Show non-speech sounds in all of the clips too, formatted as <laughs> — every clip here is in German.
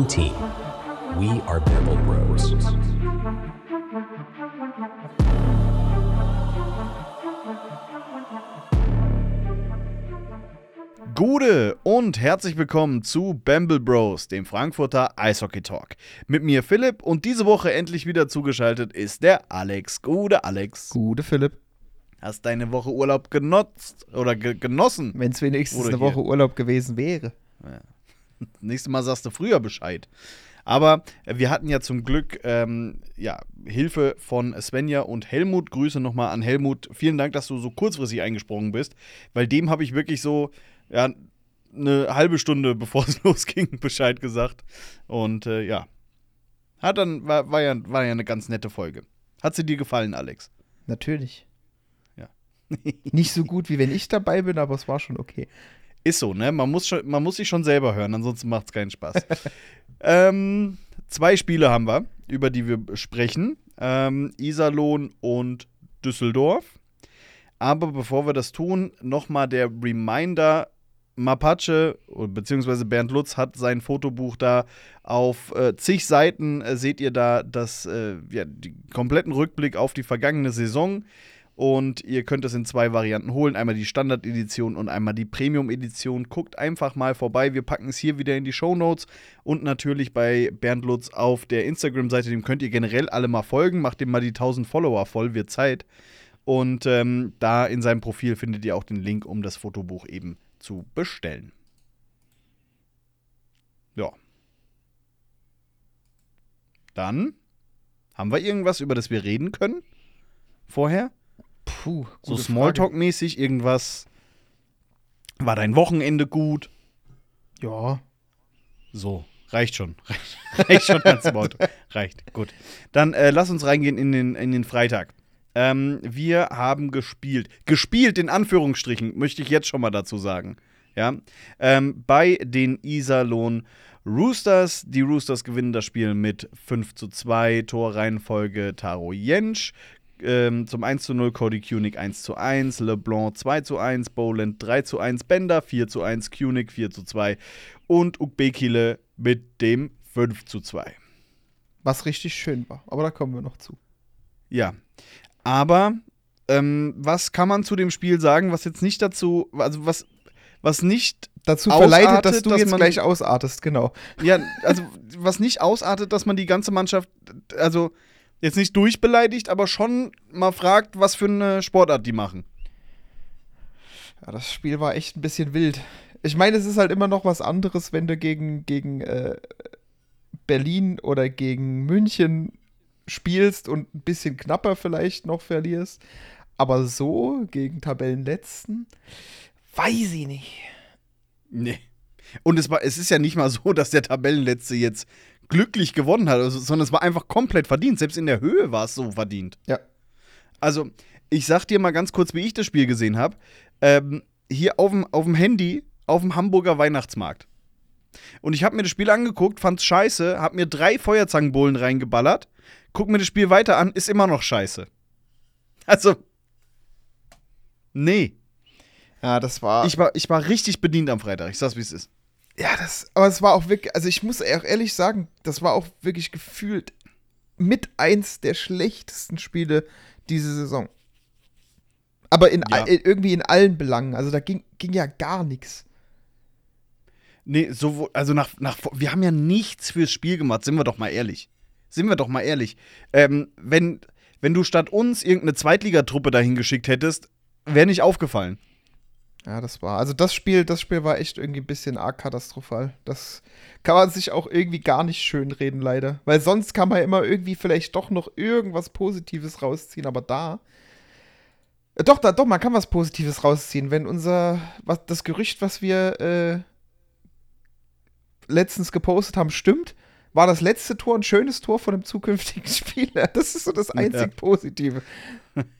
One team. We are Bamble Bros. Gude und herzlich willkommen zu Bamble Bros, dem Frankfurter Eishockey Talk. Mit mir Philipp und diese Woche endlich wieder zugeschaltet ist der Alex. Gude Alex. Gute Philipp. Hast deine Woche Urlaub genutzt oder ge genossen? Wenn es wenigstens eine hier. Woche Urlaub gewesen wäre. <laughs> Nächstes Mal sagst du früher Bescheid. Aber wir hatten ja zum Glück ähm, ja, Hilfe von Svenja und Helmut. Grüße nochmal an Helmut. Vielen Dank, dass du so kurzfristig eingesprungen bist, weil dem habe ich wirklich so ja, eine halbe Stunde, <laughs> bevor es <laughs> losging, Bescheid gesagt. Und äh, ja, hat dann, war, war, ja, war ja eine ganz nette Folge. Hat sie dir gefallen, Alex? Natürlich. Ja. Nicht so gut, wie wenn ich dabei bin, aber es war schon okay. Ist so, ne? Man muss, schon, man muss sich schon selber hören, ansonsten macht es keinen Spaß. <laughs> ähm, zwei Spiele haben wir, über die wir sprechen. Ähm, Iserlohn und Düsseldorf. Aber bevor wir das tun, nochmal der Reminder. Mapache, beziehungsweise Bernd Lutz hat sein Fotobuch da auf äh, zig Seiten, äh, seht ihr da das, äh, ja, den kompletten Rückblick auf die vergangene Saison. Und ihr könnt es in zwei Varianten holen. Einmal die Standard-Edition und einmal die Premium-Edition. Guckt einfach mal vorbei. Wir packen es hier wieder in die Show Notes und natürlich bei Bernd Lutz auf der Instagram-Seite. Dem könnt ihr generell alle mal folgen. Macht dem mal die 1000 Follower voll, wird Zeit. Und ähm, da in seinem Profil findet ihr auch den Link, um das Fotobuch eben zu bestellen. Ja. Dann haben wir irgendwas, über das wir reden können? Vorher? Puh, So Smalltalk-mäßig irgendwas. War dein Wochenende gut? Ja. So, reicht schon. Reicht, <laughs> reicht schon als Smalltalk. Reicht, gut. Dann äh, lass uns reingehen in den, in den Freitag. Ähm, wir haben gespielt. Gespielt in Anführungsstrichen, möchte ich jetzt schon mal dazu sagen. Ja. Ähm, bei den Iserlohn Roosters. Die Roosters gewinnen das Spiel mit 5 zu 2. Torreihenfolge Taro Jentsch. Ähm, zum 1 zu 0 Cody Kunig 1 zu 1, LeBlanc 2 zu 1, Boland 3 zu 1, Bender 4 zu 1, Kunig 4 zu 2 und Ukbekile mit dem 5 zu 2. Was richtig schön war. Aber da kommen wir noch zu. Ja. Aber ähm, was kann man zu dem Spiel sagen, was jetzt nicht dazu, also was, was nicht, Dazu Ausartet, verleitet, dass du dass jetzt gleich ausartest, genau. ja, also was nicht ausartet, dass man die ganze Mannschaft, also jetzt nicht durchbeleidigt, aber schon mal fragt, was für eine Sportart die machen. Ja, das Spiel war echt ein bisschen wild. Ich meine, es ist halt immer noch was anderes, wenn du gegen, gegen äh, Berlin oder gegen München spielst und ein bisschen knapper vielleicht noch verlierst. Aber so gegen Tabellenletzten, weiß ich nicht. Nee. Und es, war, es ist ja nicht mal so, dass der Tabellenletzte jetzt glücklich gewonnen hat, also, sondern es war einfach komplett verdient. Selbst in der Höhe war es so verdient. Ja. Also, ich sag dir mal ganz kurz, wie ich das Spiel gesehen habe. Ähm, hier auf dem, Handy, auf dem Hamburger Weihnachtsmarkt. Und ich habe mir das Spiel angeguckt, fand's scheiße, hab mir drei Feuerzangenbowlen reingeballert, guck mir das Spiel weiter an, ist immer noch scheiße. Also, nee. Ja, das war. Ich war, ich war richtig bedient am Freitag. Ich sag's, wie es ist. Ja, das, aber es war auch wirklich, also ich muss auch ehrlich sagen, das war auch wirklich gefühlt mit eins der schlechtesten Spiele diese Saison. Aber in, Ja. irgendwie in allen Belangen, also da ging, ging ja gar nichts. Nee, so, also nach, nach, wir haben ja nichts fürs Spiel gemacht, sind wir doch mal ehrlich. Sind wir doch mal ehrlich. Ähm, wenn, wenn du statt uns irgendeine Zweitligatruppe dahin geschickt hättest, wäre nicht aufgefallen. Ja, das war, also das Spiel, das Spiel war echt irgendwie ein bisschen arg katastrophal. Das kann man sich auch irgendwie gar nicht schön reden, leider. Weil sonst kann man immer irgendwie vielleicht doch noch irgendwas Positives rausziehen, aber da. Äh, Doch, da, doch, man kann was Positives rausziehen, wenn unser, was, das Gerücht, was wir äh, letztens gepostet haben, stimmt, war das letzte Tor ein schönes Tor von einem zukünftigen <laughs> Spieler. Das ist so das einzig Ja. Positive. <laughs>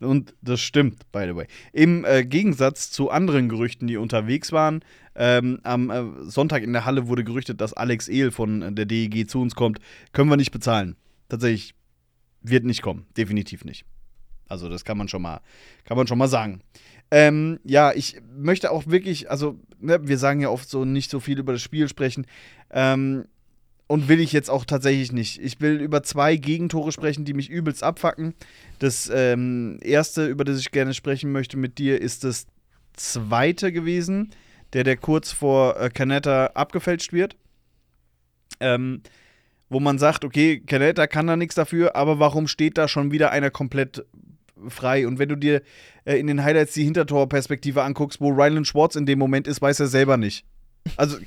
Und das stimmt, by the way. Im äh, Gegensatz zu anderen Gerüchten, die unterwegs waren, ähm, am äh, Sonntag in der Halle wurde gerüchtet, dass Alex Ehl von äh, der DEG zu uns kommt. Können wir nicht bezahlen. Tatsächlich wird nicht kommen. Definitiv nicht. Also, das kann man schon mal, kann man schon mal sagen. Ähm, ja, ich möchte auch wirklich, also, ne, wir sagen ja oft so nicht so viel über das Spiel sprechen. Ähm, und will ich jetzt auch tatsächlich nicht. Ich will über zwei Gegentore sprechen, die mich übelst abfacken. Das ähm, erste, über das ich gerne sprechen möchte mit dir, ist das zweite gewesen, der, der kurz vor äh, Canetta abgefälscht wird. Ähm, wo man sagt, okay, Canetta kann da nichts dafür, aber warum steht da schon wieder einer komplett frei? Und wenn du dir äh, in den Highlights die Hintertorperspektive anguckst, wo Rylan Schwartz in dem Moment ist, weiß er selber nicht. Also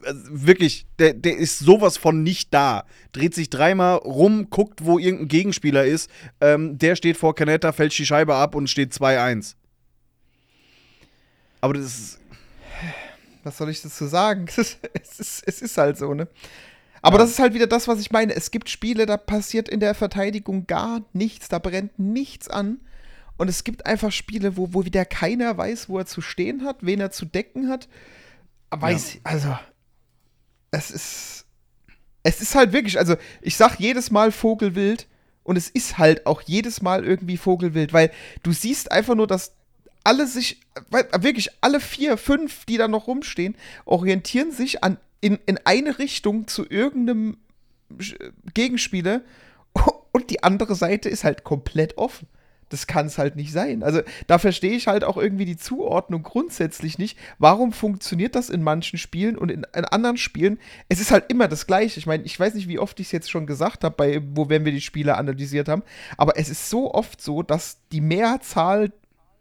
wirklich, der, der ist sowas von nicht da. Dreht sich dreimal rum, guckt, wo irgendein Gegenspieler ist. Ähm, der steht vor Canetta, fälscht die Scheibe ab und steht 2-1. Aber das ist. Was soll ich dazu sagen? <laughs> Es ist, es ist halt so, ne? Aber ja. das ist halt wieder das, was ich meine. Es gibt Spiele, da passiert in der Verteidigung gar nichts, da brennt nichts an. Und es gibt einfach Spiele, wo, wo wieder keiner weiß, wo er zu stehen hat, wen er zu decken hat. Weiß, ja. also, es ist, es ist halt wirklich, also ich sag jedes Mal Vogelwild und es ist halt auch jedes Mal irgendwie Vogelwild, weil du siehst einfach nur, dass alle sich, wirklich alle vier, fünf, die da noch rumstehen, orientieren sich an, in, in eine Richtung zu irgendeinem Gegenspieler <laughs> und die andere Seite ist halt komplett offen das kann es halt nicht sein. Also da verstehe ich halt auch irgendwie die Zuordnung grundsätzlich nicht. Warum funktioniert das in manchen Spielen und in, in anderen Spielen? Es ist halt immer das Gleiche. Ich meine, ich weiß nicht, wie oft ich es jetzt schon gesagt habe, bei wo wenn wir die Spiele analysiert haben, aber es ist so oft so, dass die Mehrzahl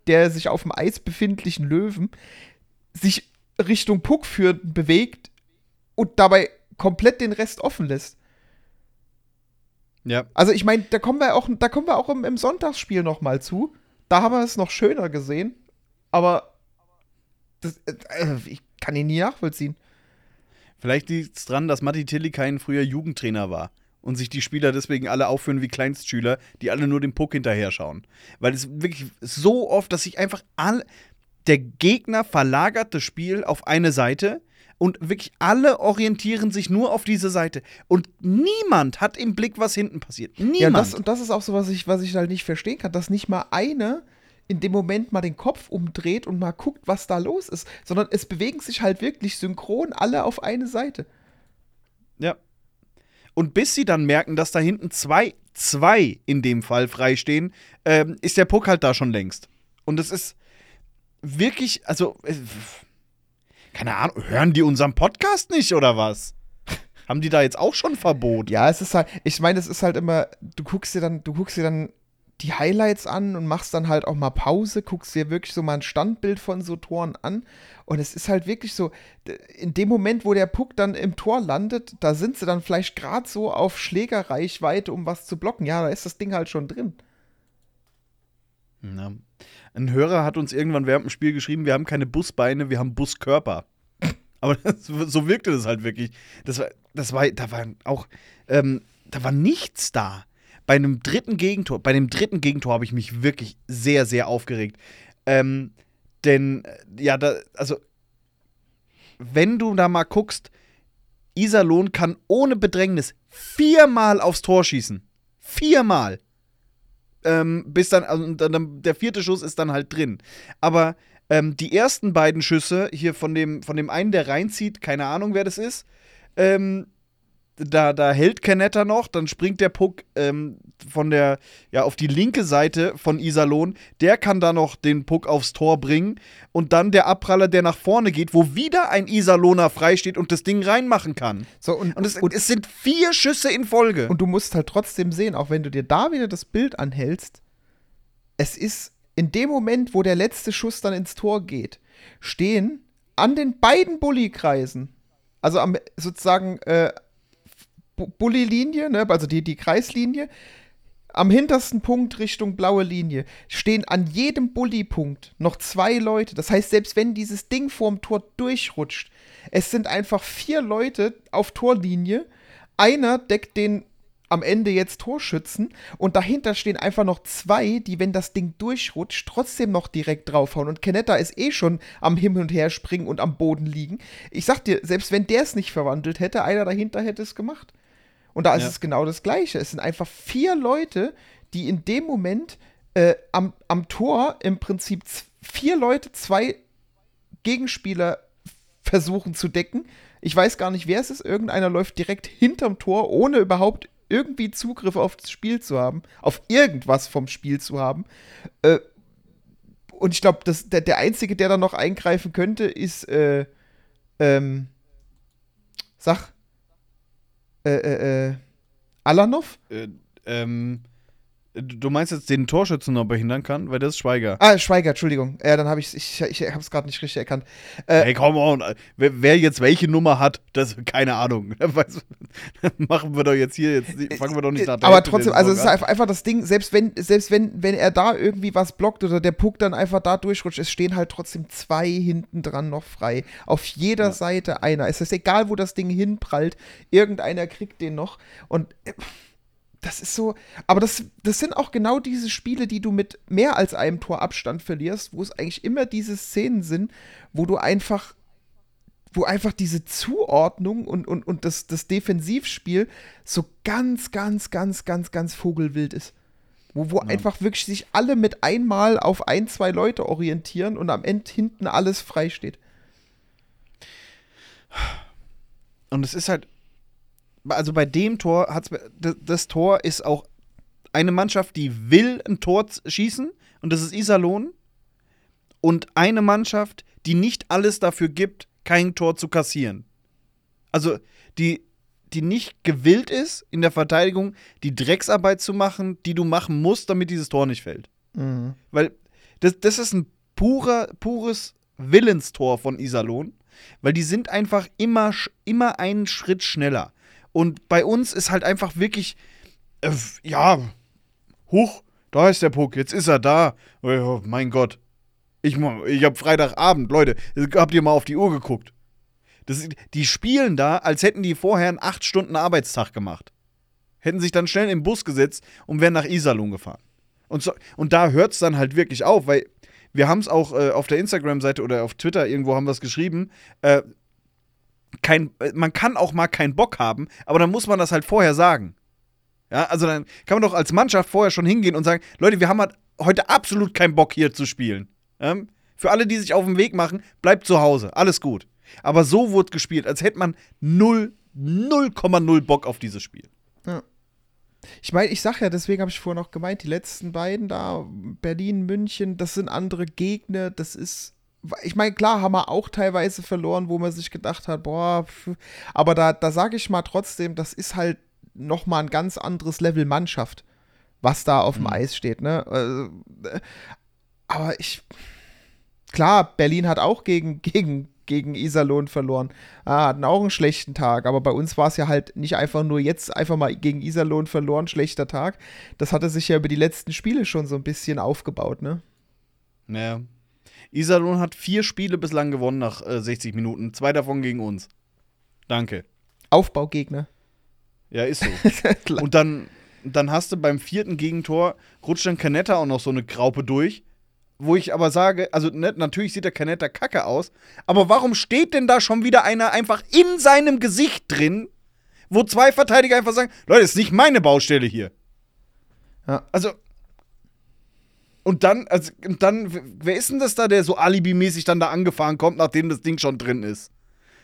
der sich auf dem Eis befindlichen Löwen sich Richtung Puck führt, bewegt und dabei komplett den Rest offen lässt. Ja. Also ich meine, da kommen wir auch, da kommen wir auch im, im Sonntagsspiel noch mal zu. Da haben wir es noch schöner gesehen. Aber das, äh, ich kann ihn nie nachvollziehen. Vielleicht liegt es dran, dass Matti Tilly kein früher Jugendtrainer war und sich die Spieler deswegen alle aufführen wie Kleinstschüler, die alle nur den Puck hinterher schauen. Weil es wirklich so oft, dass sich einfach all der Gegner verlagert das Spiel auf eine Seite und wirklich alle orientieren sich nur auf diese Seite. Und niemand hat im Blick, was hinten passiert. Niemand. Ja, das, und das ist auch so, was ich, was ich halt nicht verstehen kann, dass nicht mal eine in dem Moment mal den Kopf umdreht und mal guckt, was da los ist, sondern es bewegen sich halt wirklich synchron alle auf eine Seite. Ja. Und bis sie dann merken, dass da hinten zwei, zwei in dem Fall freistehen, ähm, ist der Puck halt da schon längst. Und es ist wirklich, also. Äh, keine Ahnung, hören die unseren Podcast nicht oder was? Haben die da jetzt auch schon Verbot? Ja, es ist halt, ich meine, es ist halt immer, du guckst dir dann, du guckst dir dann die Highlights an und machst dann halt auch mal Pause, guckst dir wirklich so mal ein Standbild von so Toren an. Und es ist halt wirklich so, in dem Moment, wo der Puck dann im Tor landet, da sind sie dann vielleicht gerade so auf Schlägerreichweite, um was zu blocken. Ja, da ist das Ding halt schon drin. Ja. Ein Hörer hat uns irgendwann während dem Spiel geschrieben, wir haben keine Busbeine, wir haben Buskörper. Aber <laughs> das, so wirkte das halt wirklich. Das war, das war, da war auch, ähm, da war nichts da. Bei einem dritten Gegentor, bei dem dritten Gegentor habe ich mich wirklich sehr, sehr aufgeregt. Ähm, denn, äh, ja, da, also, wenn du da mal guckst, Iserlohn kann ohne Bedrängnis viermal aufs Tor schießen. Viermal. Ähm, bis dann, also dann, der vierte Schuss ist dann halt drin. Aber ähm, die ersten beiden Schüsse hier von dem, von dem einen, der reinzieht, keine Ahnung, wer das ist, ähm, da, da hält Canetta noch, dann springt der Puck ähm, von der, ja, auf die linke Seite von Iserlohn. Der kann da noch den Puck aufs Tor bringen. Und dann der Abpraller, der nach vorne geht, wo wieder ein Iserlohner freisteht und das Ding reinmachen kann. So, und, und, es, und es sind vier Schüsse in Folge. Und du musst halt trotzdem sehen, auch wenn du dir da wieder das Bild anhältst, es ist in dem Moment, wo der letzte Schuss dann ins Tor geht, stehen an den beiden Bullykreisen, also am, sozusagen äh, Bulli-Linie, ne, also die, die Kreislinie, am hintersten Punkt Richtung blaue Linie stehen an jedem Bulli-Punkt noch zwei Leute. Das heißt, selbst wenn dieses Ding vorm Tor durchrutscht, es sind einfach vier Leute auf Torlinie. Einer deckt den am Ende jetzt Torschützen und dahinter stehen einfach noch zwei, die, wenn das Ding durchrutscht, trotzdem noch direkt draufhauen. Und Kenetta ist eh schon am Hin und Her springen und am Boden liegen. Ich sag dir, selbst wenn der es nicht verwandelt hätte, einer dahinter hätte es gemacht. Und da ist ja. es genau das Gleiche. Es sind einfach vier Leute, die in dem Moment äh, am, am Tor im Prinzip vier Leute, zwei Gegenspieler versuchen zu decken. Ich weiß gar nicht, wer es ist. Irgendeiner läuft direkt hinterm Tor, ohne überhaupt irgendwie Zugriff auf das Spiel zu haben, auf irgendwas vom Spiel zu haben. Äh, und ich glaube, der, der Einzige, der da noch eingreifen könnte, ist, äh, ähm, sag, äh, äh, äh, Alanov? Äh, ähm, Du meinst jetzt den Torschützen noch behindern kann, weil das ist Schweiger. Ah, Schweiger, Entschuldigung. Ja, dann habe ich ich, ich habe es gerade nicht richtig erkannt. Äh, hey, komm on. Wer, wer, jetzt welche Nummer hat, das keine Ahnung. <laughs> machen wir doch jetzt hier jetzt fangen wir doch nicht nach Aber trotzdem, also es ist einfach das Ding, selbst wenn selbst wenn wenn er da irgendwie was blockt oder der Puck dann einfach da durchrutscht, es stehen halt trotzdem zwei hinten dran noch frei. Auf jeder ja. Seite einer. Es ist egal, wo das Ding hinprallt, irgendeiner kriegt den noch und äh, das ist so, aber das, das sind auch genau diese Spiele, die du mit mehr als einem Tor Abstand verlierst, wo es eigentlich immer diese Szenen sind, wo du einfach, wo einfach diese Zuordnung und, und, und das, das Defensivspiel so ganz, ganz, ganz, ganz, ganz vogelwild ist. Wo, wo ja. einfach wirklich sich alle mit einmal auf ein, zwei Leute orientieren und am Ende hinten alles frei steht. Und es ist halt, also bei dem Tor hat's das Tor ist auch eine Mannschaft, die will ein Tor schießen und das ist Iserlohn und eine Mannschaft, die nicht alles dafür gibt, kein Tor zu kassieren. Also die die nicht gewillt ist, in der Verteidigung die Drecksarbeit zu machen, die du machen musst, damit dieses Tor nicht fällt. Mhm. Weil das, das ist ein purer, pures Willenstor von Iserlohn, weil die sind einfach immer, immer einen Schritt schneller. Und bei uns ist halt einfach wirklich, äh, ja, huch, da ist der Puck, jetzt ist er da. Oh, mein Gott. Ich, ich habe Freitagabend, Leute, habt ihr mal auf die Uhr geguckt? Das, die spielen da, als hätten die vorher einen 8 Stunden Arbeitstag gemacht. Hätten sich dann schnell im Bus gesetzt und wären nach Iserlohn gefahren. Und, so, und da hört es dann halt wirklich auf, weil wir haben es auch äh, auf der Instagram-Seite oder auf Twitter irgendwo haben wir es geschrieben. Äh, kein, man kann auch mal keinen Bock haben, aber dann muss man das halt vorher sagen. Ja, also dann kann man doch als Mannschaft vorher schon hingehen und sagen, Leute, wir haben halt heute absolut keinen Bock hier zu spielen. Ähm, für alle, die sich auf den Weg machen, bleibt zu Hause, alles gut. Aber so wurde gespielt, als hätte man 0,0 Bock auf dieses Spiel. Ja. Ich meine, ich sag ja, deswegen habe ich vorher noch gemeint, die letzten beiden da, Berlin, München, das sind andere Gegner, das ist ich meine, klar haben wir auch teilweise verloren, wo man sich gedacht hat, boah, aber da, da sage ich mal trotzdem, das ist halt noch mal ein ganz anderes Level Mannschaft, was da auf dem mhm. Eis steht, ne? Also, aber ich, klar, Berlin hat auch gegen, <laughs> gegen, gegen Iserlohn verloren, ah, hatten auch einen schlechten Tag, aber bei uns war es ja halt nicht einfach nur jetzt einfach mal gegen Iserlohn verloren, schlechter Tag, das hatte sich ja über die letzten Spiele schon so ein bisschen aufgebaut, ne? Naja, Iserlohn hat vier Spiele bislang gewonnen nach äh, 60 Minuten. Zwei davon gegen uns. Danke. Aufbaugegner. Ja, ist so. <laughs> Und dann, dann hast du beim vierten Gegentor, rutscht dann Canetta auch noch so eine Graupe durch. Wo ich aber sage, also ne, natürlich sieht der Canetta kacke aus, aber warum steht denn da schon wieder einer einfach in seinem Gesicht drin, wo zwei Verteidiger einfach sagen, Leute, das ist nicht meine Baustelle hier. Ja. Also, und dann, also, und dann, wer ist denn das da, der so alibimäßig dann da angefahren kommt, nachdem das Ding schon drin ist?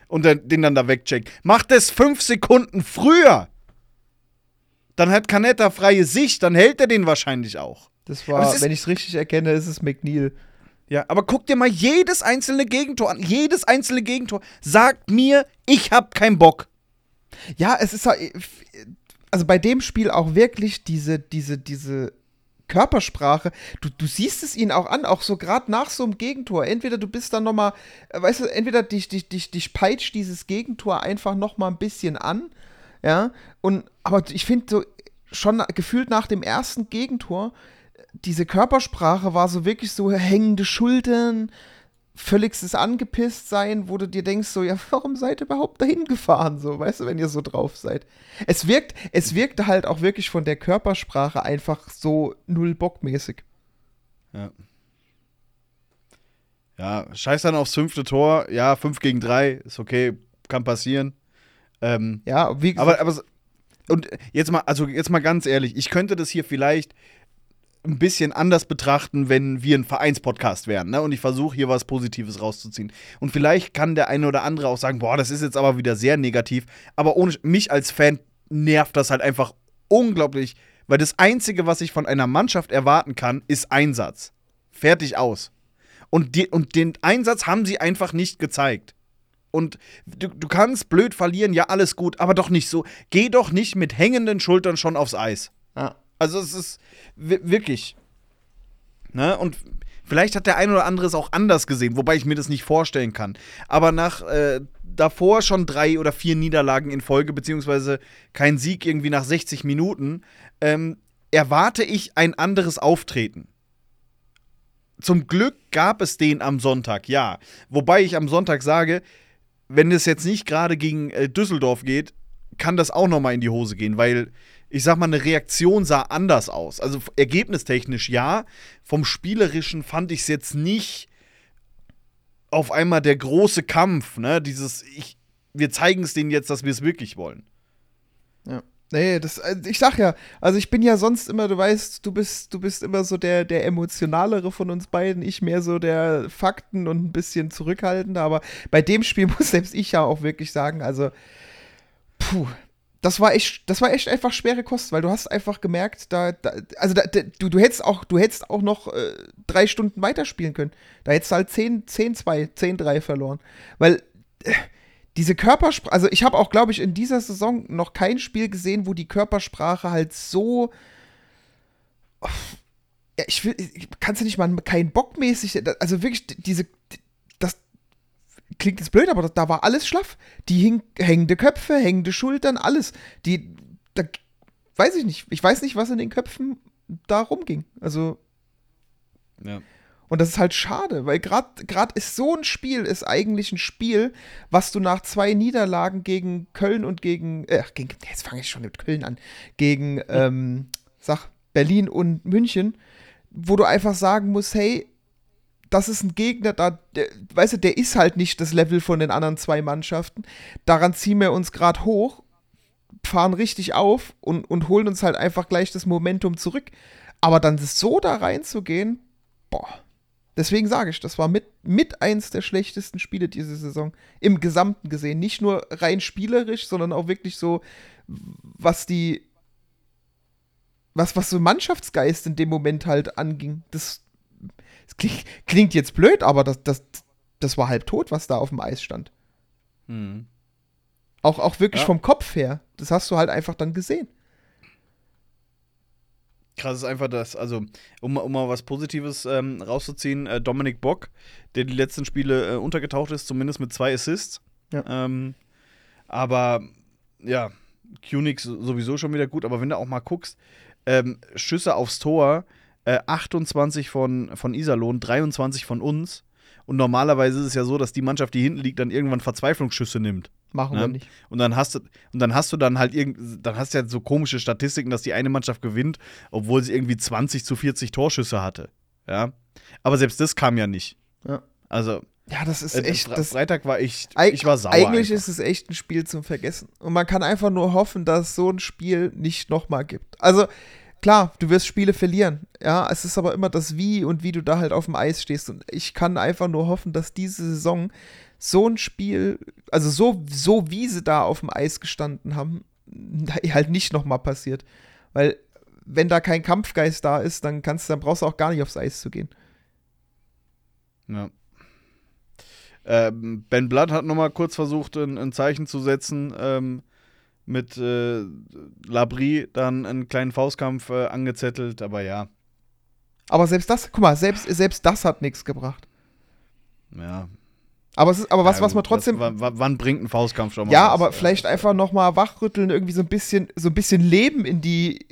Und der, den dann da wegcheckt. Macht es fünf Sekunden früher! Dann hat Canetta freie Sicht, dann hält er den wahrscheinlich auch. Das war, ist, wenn ich es richtig erkenne, ist es McNeil. Ja, aber guck dir mal jedes einzelne Gegentor an. Jedes einzelne Gegentor sagt mir, ich hab keinen Bock. Ja, es ist also bei dem Spiel auch wirklich diese, diese, diese Körpersprache, du, du siehst es ihnen auch an, auch so gerade nach so einem Gegentor. Entweder du bist dann nochmal, äh, weißt du, entweder dich, dich, dich, dich peitscht dieses Gegentor einfach nochmal ein bisschen an, ja, und, aber ich finde so, schon gefühlt nach dem ersten Gegentor, diese Körpersprache war so wirklich so hängende Schultern, völligstes angepisst sein, wo du dir denkst, so, ja, warum seid ihr überhaupt dahin gefahren, so, weißt du, wenn ihr so drauf seid. Es wirkt, es wirkte halt auch wirklich von der Körpersprache einfach so null bockmäßig. Ja. Ja, scheiß dann aufs fünfte Tor, ja, 5 gegen 3, ist okay, kann passieren. Ähm, ja, wie gesagt. Aber, aber, und jetzt mal, also jetzt mal ganz ehrlich, ich könnte das hier vielleicht ein bisschen anders betrachten, wenn wir ein Vereinspodcast wären. Ne? Und ich versuche hier was Positives rauszuziehen. Und vielleicht kann der eine oder andere auch sagen, boah, das ist jetzt aber wieder sehr negativ. Aber ohne mich als Fan nervt das halt einfach unglaublich, weil das Einzige, was ich von einer Mannschaft erwarten kann, ist Einsatz. Fertig aus. Und, die, und den Einsatz haben sie einfach nicht gezeigt. Und du, du kannst blöd verlieren, ja, alles gut, aber doch nicht so. Geh doch nicht mit hängenden Schultern schon aufs Eis. Also es ist wi- wirklich. Ne? Und vielleicht hat der ein oder andere es auch anders gesehen, wobei ich mir das nicht vorstellen kann. Aber nach äh, davor schon drei oder vier Niederlagen in Folge, beziehungsweise kein Sieg irgendwie nach 60 Minuten, ähm, erwarte ich ein anderes Auftreten. Zum Glück gab es den am Sonntag, ja. Wobei ich am Sonntag sage, wenn es jetzt nicht gerade gegen äh, Düsseldorf geht, kann das auch noch mal in die Hose gehen, weil ich sag mal, eine Reaktion sah anders aus. Also ergebnistechnisch ja, vom spielerischen fand ich es jetzt nicht auf einmal der große Kampf, ne? Dieses ich wir zeigen es denen jetzt, dass wir es wirklich wollen. Ja. Nee, das, äh, ich sag ja, also ich bin ja sonst immer, du weißt, du bist, du bist immer so der, der emotionalere von uns beiden, ich mehr so der Fakten und ein bisschen zurückhaltender, aber bei dem Spiel <laughs> muss selbst ich ja auch wirklich sagen, also, puh, das war echt, das war echt einfach schwere Kost, weil du hast einfach gemerkt, da, da also da, da, du, du hättest auch, du hättest auch noch äh, drei Stunden weiterspielen können. Da hättest du halt 10, 10, 2, 10, 3 verloren. Weil äh, diese Körpersprache, also ich habe auch, glaube ich, in dieser Saison noch kein Spiel gesehen, wo die Körpersprache halt so. Ja, ich will, kannst du nicht mal kein Bockmäßig, also wirklich diese, klingt jetzt blöd, aber da, war alles schlaff. Die hing, hängende Köpfe, hängende Schultern, alles. Die, da weiß ich nicht, ich weiß nicht, was in den Köpfen da rumging. Also Ja. und das ist halt schade, weil gerade ist so ein Spiel, ist eigentlich ein Spiel, was du nach zwei Niederlagen gegen Köln und gegen, äh, gegen jetzt fange ich schon mit Köln an, gegen, ähm, sag, Berlin und München, wo du einfach sagen musst, hey, das ist ein Gegner, da, der, weißt du, der ist halt nicht das Level von den anderen zwei Mannschaften. Daran ziehen wir uns gerade hoch, fahren richtig auf und, und holen uns halt einfach gleich das Momentum zurück. Aber dann so da reinzugehen, boah. Deswegen sage ich, das war mit, mit eins der schlechtesten Spiele diese Saison. Im Gesamten gesehen. Nicht nur rein spielerisch, sondern auch wirklich so, was die. Was, was so Mannschaftsgeist in dem Moment halt anging. Das, das klingt, klingt jetzt blöd, aber das, das, das war halb tot, was da auf dem Eis stand. Mhm. Auch, auch wirklich Ja. vom Kopf her. Das hast du halt einfach dann gesehen. Krass ist einfach das, also um, mal- um mal was Positives ähm, rauszuziehen, äh, Dominik Bock, der die letzten Spiele äh, untergetaucht ist, zumindest mit zwei Assists. Ja. Ähm, aber ja, Kunix sowieso schon wieder gut, aber wenn du auch mal guckst, ähm, Schüsse aufs Tor, äh, 28 von, von Iserlohn, 23 von uns. Und normalerweise ist es ja so, dass die Mannschaft, die hinten liegt, dann irgendwann Verzweiflungsschüsse nimmt. Machen Ne? wir nicht. Und dann hast du, und dann hast du dann halt irgend, dann hast du ja so komische Statistiken, dass die eine Mannschaft gewinnt, obwohl sie irgendwie 20 zu 40 Torschüsse hatte. Ja. Aber selbst das kam ja nicht. Ja. Also, Ja, das ist äh, echt. Das, Freitag war ich, ich war sauer. Eigentlich einfach. ist es echt ein Spiel zum Vergessen. Und man kann einfach nur hoffen, dass es so ein Spiel nicht nochmal gibt. Also, klar, du wirst Spiele verlieren. Ja, es ist aber immer das Wie und wie du da halt auf dem Eis stehst. Und ich kann einfach nur hoffen, dass diese Saison so ein Spiel, also so, so wie sie da auf dem Eis gestanden haben, <laughs> halt nicht nochmal passiert. Weil, wenn da kein Kampfgeist da ist, dann kannst dann brauchst du auch gar nicht aufs Eis zu gehen. Ja. Ähm, ben Blatt hat nochmal kurz versucht, ein, ein Zeichen zu setzen, ähm, mit äh, Labrie dann einen kleinen Faustkampf äh, angezettelt, aber ja, Aber selbst das, guck mal, selbst, selbst das hat nichts gebracht. ja. Aber, es ist, aber was, ja, was man trotzdem. wa- wann bringt ein Faustkampf schon mal Ja, was? aber vielleicht einfach noch mal wachrütteln, irgendwie so ein bisschen, so ein bisschen Leben in die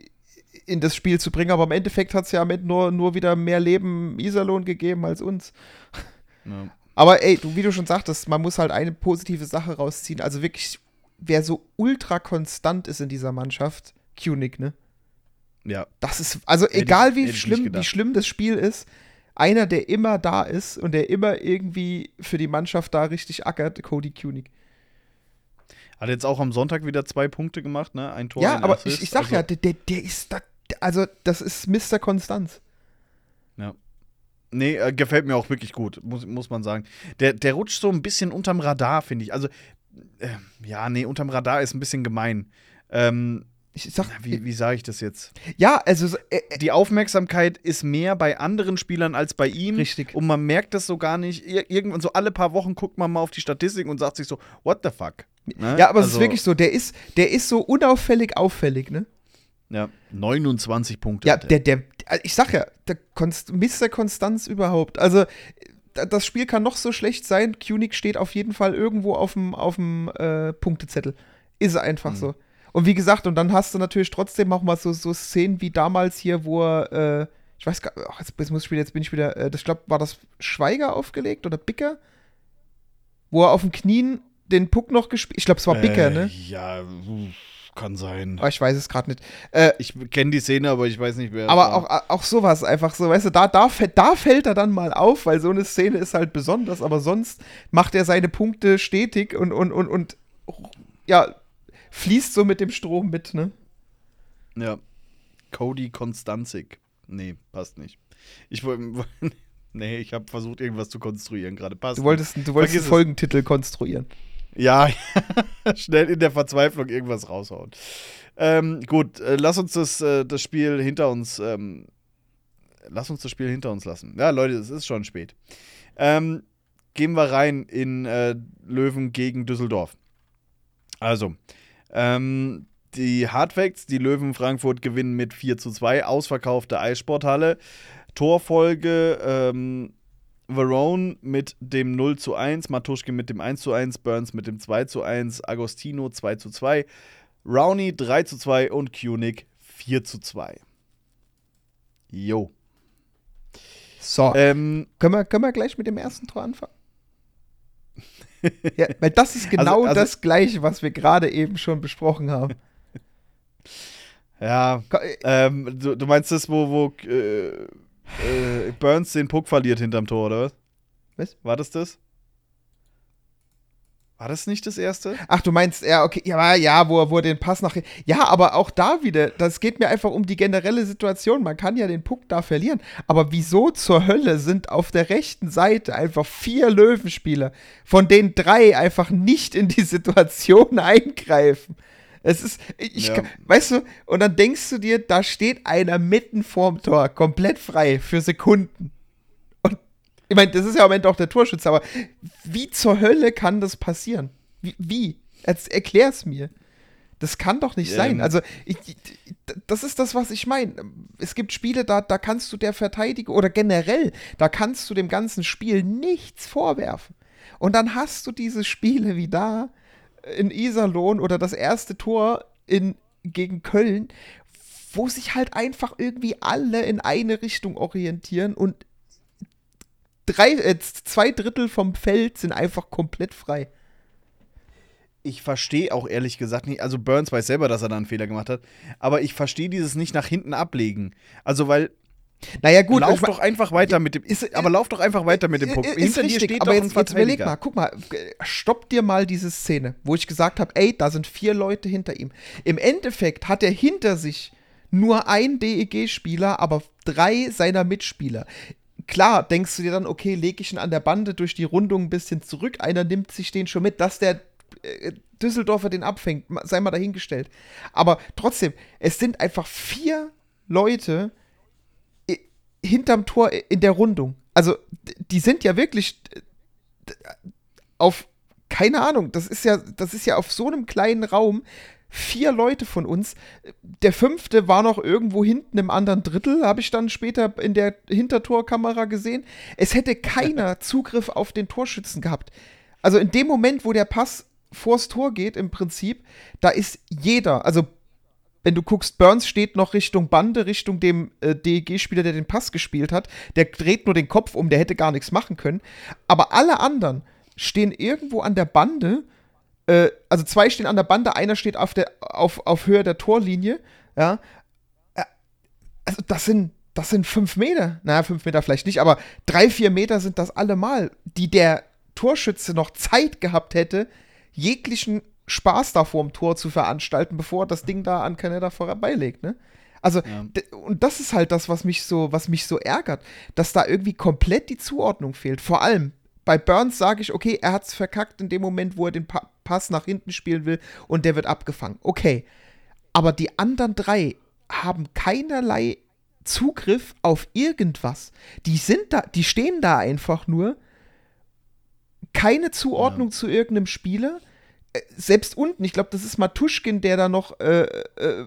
in das Spiel zu bringen. Aber im Endeffekt hat es ja am Ende nur, nur wieder mehr Leben Iserlohn gegeben als uns. Ja. Aber ey, du, wie du schon sagtest, man muss halt eine positive Sache rausziehen. Also wirklich, wer so ultra konstant ist in dieser Mannschaft, Kunig, ne? ja. Das ist, also Hätte ich- egal wie ich nicht schlimm, wie schlimm das Spiel ist, einer, der immer da ist und der immer irgendwie für die Mannschaft da richtig ackert, Cody Kunig. Hat jetzt auch am Sonntag wieder zwei Punkte gemacht, ne? Ein Tor. Ja, aber Assist. ich, ich sag also, ja, der, der, der ist da, also das ist Mr. Konstanz. Ja. Nee, äh, gefällt mir auch wirklich gut, muss, muss man sagen. Der, der rutscht so ein bisschen unterm Radar, finde ich. Also, äh, ja, nee, unterm Radar ist ein bisschen gemein. Ähm, Ich sag, wie wie sage ich das jetzt? ja, also so, äh, äh, Die Aufmerksamkeit ist mehr bei anderen Spielern als bei ihm. Richtig. Und man merkt das so gar nicht. Ir irgendwann so alle paar Wochen guckt man mal auf die Statistik und sagt sich so, what the fuck? Ne? ja, aber es Also, ist wirklich so, der ist, der ist so unauffällig auffällig, ne? Ja, 29 Punkte. Ja, er. der, der, also ich sag ja, der Konst Mr. Konstanz überhaupt. Also, das Spiel kann noch so schlecht sein. Kunig steht auf jeden Fall irgendwo auf dem auf dem, äh, Punktezettel. Ist einfach Mhm. so. Und wie gesagt, und dann hast du natürlich trotzdem auch mal so, so Szenen wie damals hier, wo er, äh, ich weiß gar ach, jetzt, jetzt muss ich wieder, jetzt bin ich wieder, äh, das glaube, war das Schweiger aufgelegt oder Bicker? Wo er auf den Knien den Puck noch gespielt, ich glaube, es war Bicker, Äh, ne? Ja, kann sein. Aber ich weiß es gerade nicht. Äh, Ich kenne die Szene, aber ich weiß nicht, wer. es Aber auch, auch sowas einfach so, weißt du, da, da, fällt- da fällt er dann mal auf, weil so eine Szene ist halt besonders, aber sonst macht er seine Punkte stetig und, und, und, und ja, fließt so mit dem Strom mit, ne? Ja. Cody Konstanzig. Nee, passt nicht. Ich wollte. <laughs> Nee, ich habe versucht, irgendwas zu konstruieren gerade. Passt. Du wolltest, du wolltest einen. Folgentitel konstruieren. Ja, <laughs> schnell in der Verzweiflung irgendwas raushauen. Ähm, gut, äh, lass uns das, äh, das Spiel hinter uns. Ähm, lass uns das Spiel hinter uns lassen. Ja, Leute, es ist schon spät. Ähm, gehen wir rein in äh, Löwen gegen Düsseldorf. Also, ähm, die Hardfacts, die Löwen Frankfurt gewinnen mit 4 zu 2, ausverkaufte Eissporthalle. Torfolge, ähm, Verone mit dem 0 zu 1, Matuschke mit dem 1 zu 1, Burns mit dem 2 zu 1, Agostino 2 zu 2, Rowney 3 zu 2 und Kunig 4 zu 2. Jo. So, Ähm, können, wir, können wir gleich mit dem ersten Tor anfangen? <laughs> ja, weil das ist genau also- das Gleiche, was wir gerade eben schon besprochen haben. <laughs> ja, äh, ähm, du, du meinst das, wo, wo äh, äh, Burns den Puck verliert hinterm Tor, oder was? Was? War das das? War das nicht das erste? Ach, du meinst, ja, okay, ja, ja, wo er, wo er den Pass nach. Ja, aber auch da wieder, das geht mir einfach um die generelle Situation. Man kann ja den Puck da verlieren. Aber wieso zur Hölle sind auf der rechten Seite einfach vier Löwenspieler, von denen drei einfach nicht in die Situation <laughs> eingreifen? Es ist, ich, Ja. weißt du, und dann denkst du dir, da steht einer mitten vorm Tor, komplett frei für Sekunden. Und ich meine, das ist ja am Ende auch der Torschütze, aber wie zur Hölle kann das passieren? Wie? wie? Jetzt erklär's mir. Das kann doch nicht sein. Ähm. Also, ich, ich- das ist das, was ich meine. Es gibt Spiele, da, da kannst du der Verteidiger oder generell, da kannst du dem ganzen Spiel nichts vorwerfen. Und dann hast du diese Spiele wie da in Iserlohn oder das erste Tor in, gegen Köln, wo sich halt einfach irgendwie alle in eine Richtung orientieren und drei, äh, zwei Drittel vom Feld sind einfach komplett frei. Ich verstehe auch ehrlich gesagt nicht, also Burns weiß selber, dass er da einen Fehler gemacht hat, aber ich verstehe dieses nicht nach hinten ablegen. Also, weil Naja, gut, lauf doch einfach weiter mit dem. ist- aber lauf doch einfach weiter mit dem Puck. Ist Hinter richtig, dir steht aber doch jetzt, ein jetzt überleg Verteidiger. mal, guck mal, stopp dir mal diese Szene, wo ich gesagt habe, ey, da sind vier Leute hinter ihm. Im Endeffekt hat er hinter sich nur ein DEG-Spieler, aber drei seiner Mitspieler. Klar, denkst du dir dann, okay, lege ich ihn an der Bande durch die Rundung ein bisschen zurück, einer nimmt sich den schon mit, dass der äh, Düsseldorfer den abfängt, sei mal dahingestellt. Aber trotzdem, es sind einfach vier Leute, i- hinterm Tor in der Rundung. Also, die sind ja wirklich auf, keine Ahnung, das ist ja, das ist ja auf so einem kleinen Raum vier Leute von uns. Der fünfte war noch irgendwo hinten im anderen Drittel, habe ich dann später in der Hintertorkamera gesehen. Es hätte keiner <laughs> Zugriff auf den Torschützen gehabt. Also in dem Moment, wo der Pass vors Tor geht, im Prinzip, da ist jeder, also wenn du guckst, Burns steht noch Richtung Bande, Richtung dem äh, DEG-Spieler, der den Pass gespielt hat. Der dreht nur den Kopf um, der hätte gar nichts machen können. Aber alle anderen stehen irgendwo an der Bande. Äh, also zwei stehen an der Bande, einer steht auf, der, auf, auf Höhe der Torlinie. Ja. Äh, Also das sind, das sind fünf Meter. Naja, fünf Meter vielleicht nicht, aber drei, vier Meter sind das allemal, die der Torschütze noch Zeit gehabt hätte, jeglichen Spaß da vorm Tor zu veranstalten, bevor das Ding da an Canada vorbeilegt, ne? Also, Ja. und das ist halt das, was mich so, was mich so ärgert, dass da irgendwie komplett die Zuordnung fehlt. Vor allem bei Burns sage ich, okay, er hat's verkackt in dem Moment, wo er den pa Pass nach hinten spielen will und der wird abgefangen. Okay. Aber die anderen drei haben keinerlei Zugriff auf irgendwas. Die sind da, die stehen da einfach nur. Keine Zuordnung zu irgendeinem Spieler. Äh, Selbst unten, ich glaube, das ist Matuschkin, der da noch, äh, äh,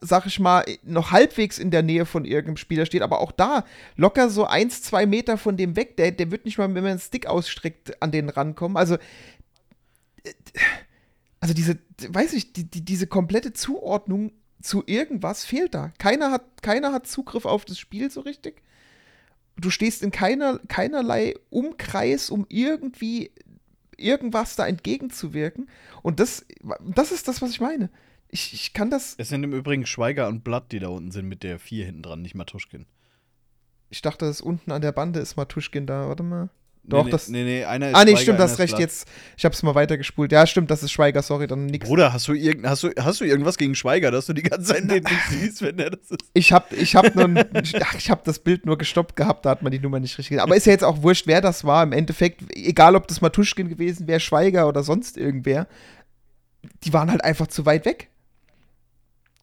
sag ich mal, noch halbwegs in der Nähe von irgendeinem Spieler steht. Aber auch da locker so eins, zwei Meter von dem weg. Der, der wird nicht mal, wenn man einen Stick ausstreckt, an den rankommen. Also, äh, also diese, weiß ich, die, die, diese komplette Zuordnung zu irgendwas fehlt da. Keiner hat, keiner hat Zugriff auf das Spiel so richtig. Du stehst in keiner, keinerlei Umkreis, um irgendwie irgendwas da entgegenzuwirken. Und das, das ist das, was ich meine. Ich, ich kann das. Es sind im Übrigen Schweiger und Blatt, die da unten sind mit der 4 hinten dran, nicht Matuschkin. Ich dachte, das unten an der Bande ist Matuschkin da. Warte mal. Doch, nee, das- Nee, nee, einer ist Ah, nee, Schweiger, stimmt, das recht. Blatt. Jetzt, ich hab's mal weitergespult. Ja, stimmt, das ist Schweiger, sorry, dann nix. Bruder, hast du, irgend, hast, du, hast du irgendwas gegen Schweiger, dass du die ganze Zeit den <laughs> nicht siehst, wenn der das ist? Ich hab, ich hab nur, ein- <laughs> ich hab das Bild nur gestoppt gehabt, da hat man die Nummer nicht richtig gesehen. Aber ist ja jetzt auch wurscht, wer das war. Im Endeffekt, egal ob das Matuschkin gewesen wäre, Schweiger oder sonst irgendwer, die waren halt einfach zu weit weg.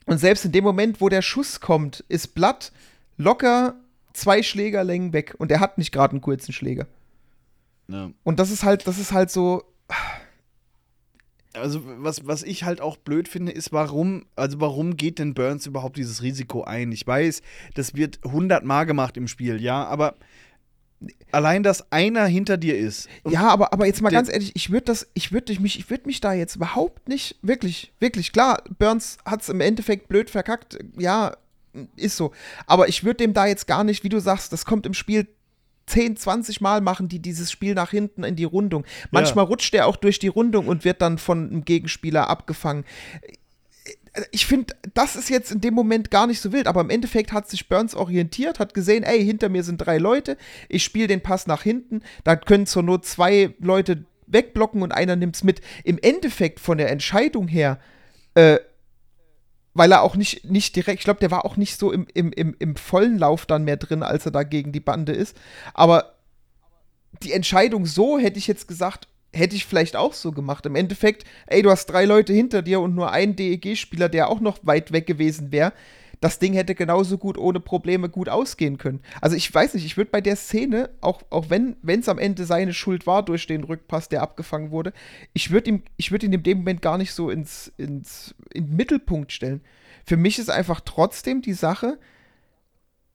Und selbst in dem Moment, wo der Schuss kommt, ist Blatt locker zwei Schlägerlängen weg. Und er hat nicht gerade einen kurzen Schläger. Ja. Und das ist halt, das ist halt so, Also, was, was ich halt auch blöd finde, ist, warum, also warum geht denn Burns überhaupt dieses Risiko ein? Ich weiß, das wird hundertmal gemacht im Spiel, ja, aber allein, dass einer hinter dir ist. und- Ja, aber, aber jetzt mal ganz ehrlich, ich würde das, ich würde mich, ich würde mich da jetzt überhaupt nicht, wirklich, wirklich, klar, Burns hat es im Endeffekt blöd verkackt, ja, ist so. Aber ich würde dem da jetzt gar nicht, wie du sagst, das kommt im Spiel 10, 20 Mal machen die dieses Spiel nach hinten in die Rundung. Manchmal rutscht der auch durch die Rundung und wird dann von einem Gegenspieler abgefangen. Ich finde, das ist jetzt in dem Moment gar nicht so wild, aber im Endeffekt hat sich Burns orientiert, hat gesehen, ey, hinter mir sind drei Leute, ich spiele den Pass nach hinten, da können zur Not zwei Leute wegblocken und einer nimmt's mit. Im Endeffekt von der Entscheidung her, äh, weil er auch nicht, nicht direkt, ich glaube, der war auch nicht so im, im, im, im vollen Lauf dann mehr drin, als er da gegen die Bande ist. Aber die Entscheidung so hätte ich jetzt gesagt, hätte ich vielleicht auch so gemacht. Im Endeffekt, ey, du hast drei Leute hinter dir und nur einen DEG-Spieler, der auch noch weit weg gewesen wäre. Das Ding hätte genauso gut ohne Probleme gut ausgehen können. Also ich weiß nicht, ich würde bei der Szene, auch, auch wenn es am Ende seine Schuld war durch den Rückpass, der abgefangen wurde, ich würde ihm, ich würde ihn in dem Moment gar nicht so ins, ins, in den Mittelpunkt stellen. Für mich ist einfach trotzdem die Sache,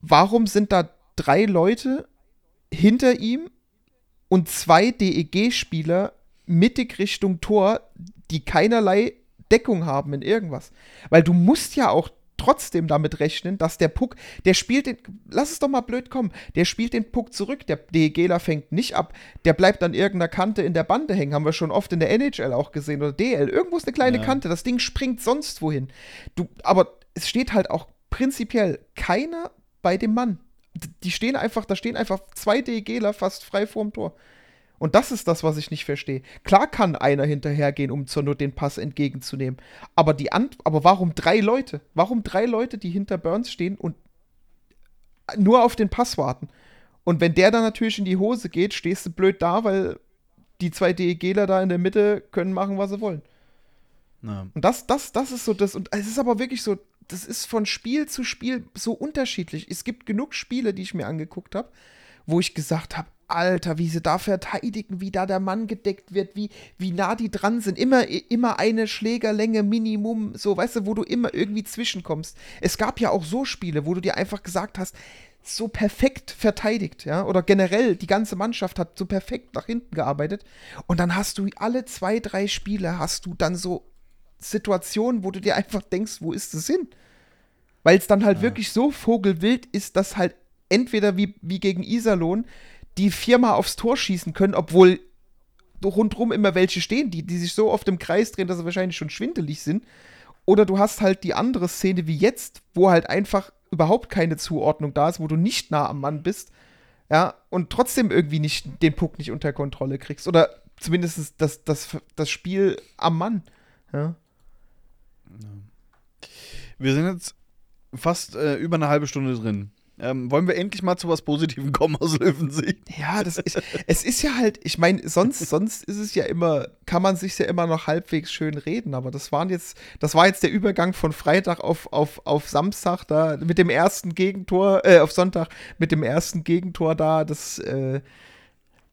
warum sind da drei Leute hinter ihm und zwei DEG-Spieler mittig Richtung Tor, die keinerlei Deckung haben in irgendwas. Weil du musst ja auch trotzdem damit rechnen, dass der Puck, der spielt den, lass es doch mal blöd kommen, der spielt den Puck zurück, der DEGler fängt nicht ab, der bleibt an irgendeiner Kante in der Bande hängen, haben wir schon oft in der NHL auch gesehen oder DL, irgendwo ist eine kleine Ja. Kante, das Ding springt sonst wohin. Du, aber es steht halt auch prinzipiell keiner bei dem Mann. Die stehen einfach, da stehen einfach zwei DEGler fast frei vorm Tor. Und das ist das, was ich nicht verstehe. Klar kann einer hinterhergehen, um zur Not den Pass entgegenzunehmen. Aber die Ant aber warum drei Leute? Warum drei Leute, die hinter Burns stehen und nur auf den Pass warten? Und wenn der dann natürlich in die Hose geht, stehst du blöd da, weil die zwei DEGler da in der Mitte können machen, was sie wollen. Ja. Und das, das, das ist so das. Und es ist aber wirklich so, das ist von Spiel zu Spiel so unterschiedlich. Es gibt genug Spiele, die ich mir angeguckt habe, wo ich gesagt habe, Alter, wie sie da verteidigen, wie da der Mann gedeckt wird, wie, wie nah die dran sind. Immer, immer eine Schlägerlänge Minimum, so, weißt du, wo du immer irgendwie zwischenkommst. Es gab ja auch so Spiele, wo du dir einfach gesagt hast, so perfekt verteidigt, ja, oder generell die ganze Mannschaft hat so perfekt nach hinten gearbeitet. Und dann hast du alle zwei, drei Spiele, hast du dann so Situationen, wo du dir einfach denkst, wo ist es hin? Weil es dann halt wirklich so vogelwild ist, dass halt entweder wie, wie gegen Iserlohn die viermal aufs Tor schießen können, obwohl rundrum immer welche stehen, die, die sich so oft im Kreis drehen, dass sie wahrscheinlich schon schwindelig sind. Oder du hast halt die andere Szene wie jetzt, wo halt einfach überhaupt keine Zuordnung da ist, wo du nicht nah am Mann bist, ja, und trotzdem irgendwie nicht den Puck nicht unter Kontrolle kriegst. Oder zumindest das, das, das Spiel am Mann. Ja. Wir sind jetzt fast äh, über eine halbe Stunde drin. Ähm, wollen wir endlich mal zu was Positivem kommen aus Löwensicht? Ja, das ist, es ist ja halt, ich meine, sonst, sonst ist es ja immer, kann man sich ja immer noch halbwegs schön reden, aber das waren jetzt, das war jetzt der Übergang von Freitag auf, auf, auf Samstag da mit dem ersten Gegentor, äh, auf Sonntag mit dem ersten Gegentor da, das, äh,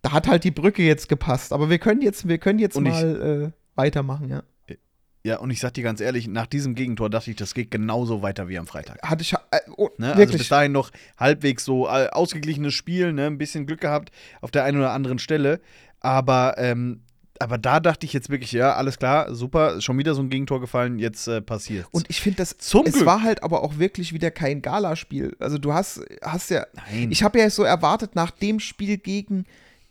da hat halt die Brücke jetzt gepasst. Aber wir können jetzt, wir können jetzt Und ich- mal äh, weitermachen, ja. Ja, und ich sag dir ganz ehrlich, nach diesem Gegentor dachte ich, das geht genauso weiter wie am Freitag. Hatte ich, äh, oh, Ne? Also bis dahin noch halbwegs so äh, ausgeglichenes Spiel, ne? ein bisschen Glück gehabt auf der einen oder anderen Stelle. Aber, ähm, aber da dachte ich jetzt wirklich, ja, alles klar, super, schon wieder so ein Gegentor gefallen, jetzt äh, passiert. Und ich finde das, Zum es Glück. war halt aber auch wirklich wieder kein Galaspiel. Also du hast, hast ja, Nein. ich habe ja so erwartet nach dem Spiel gegen,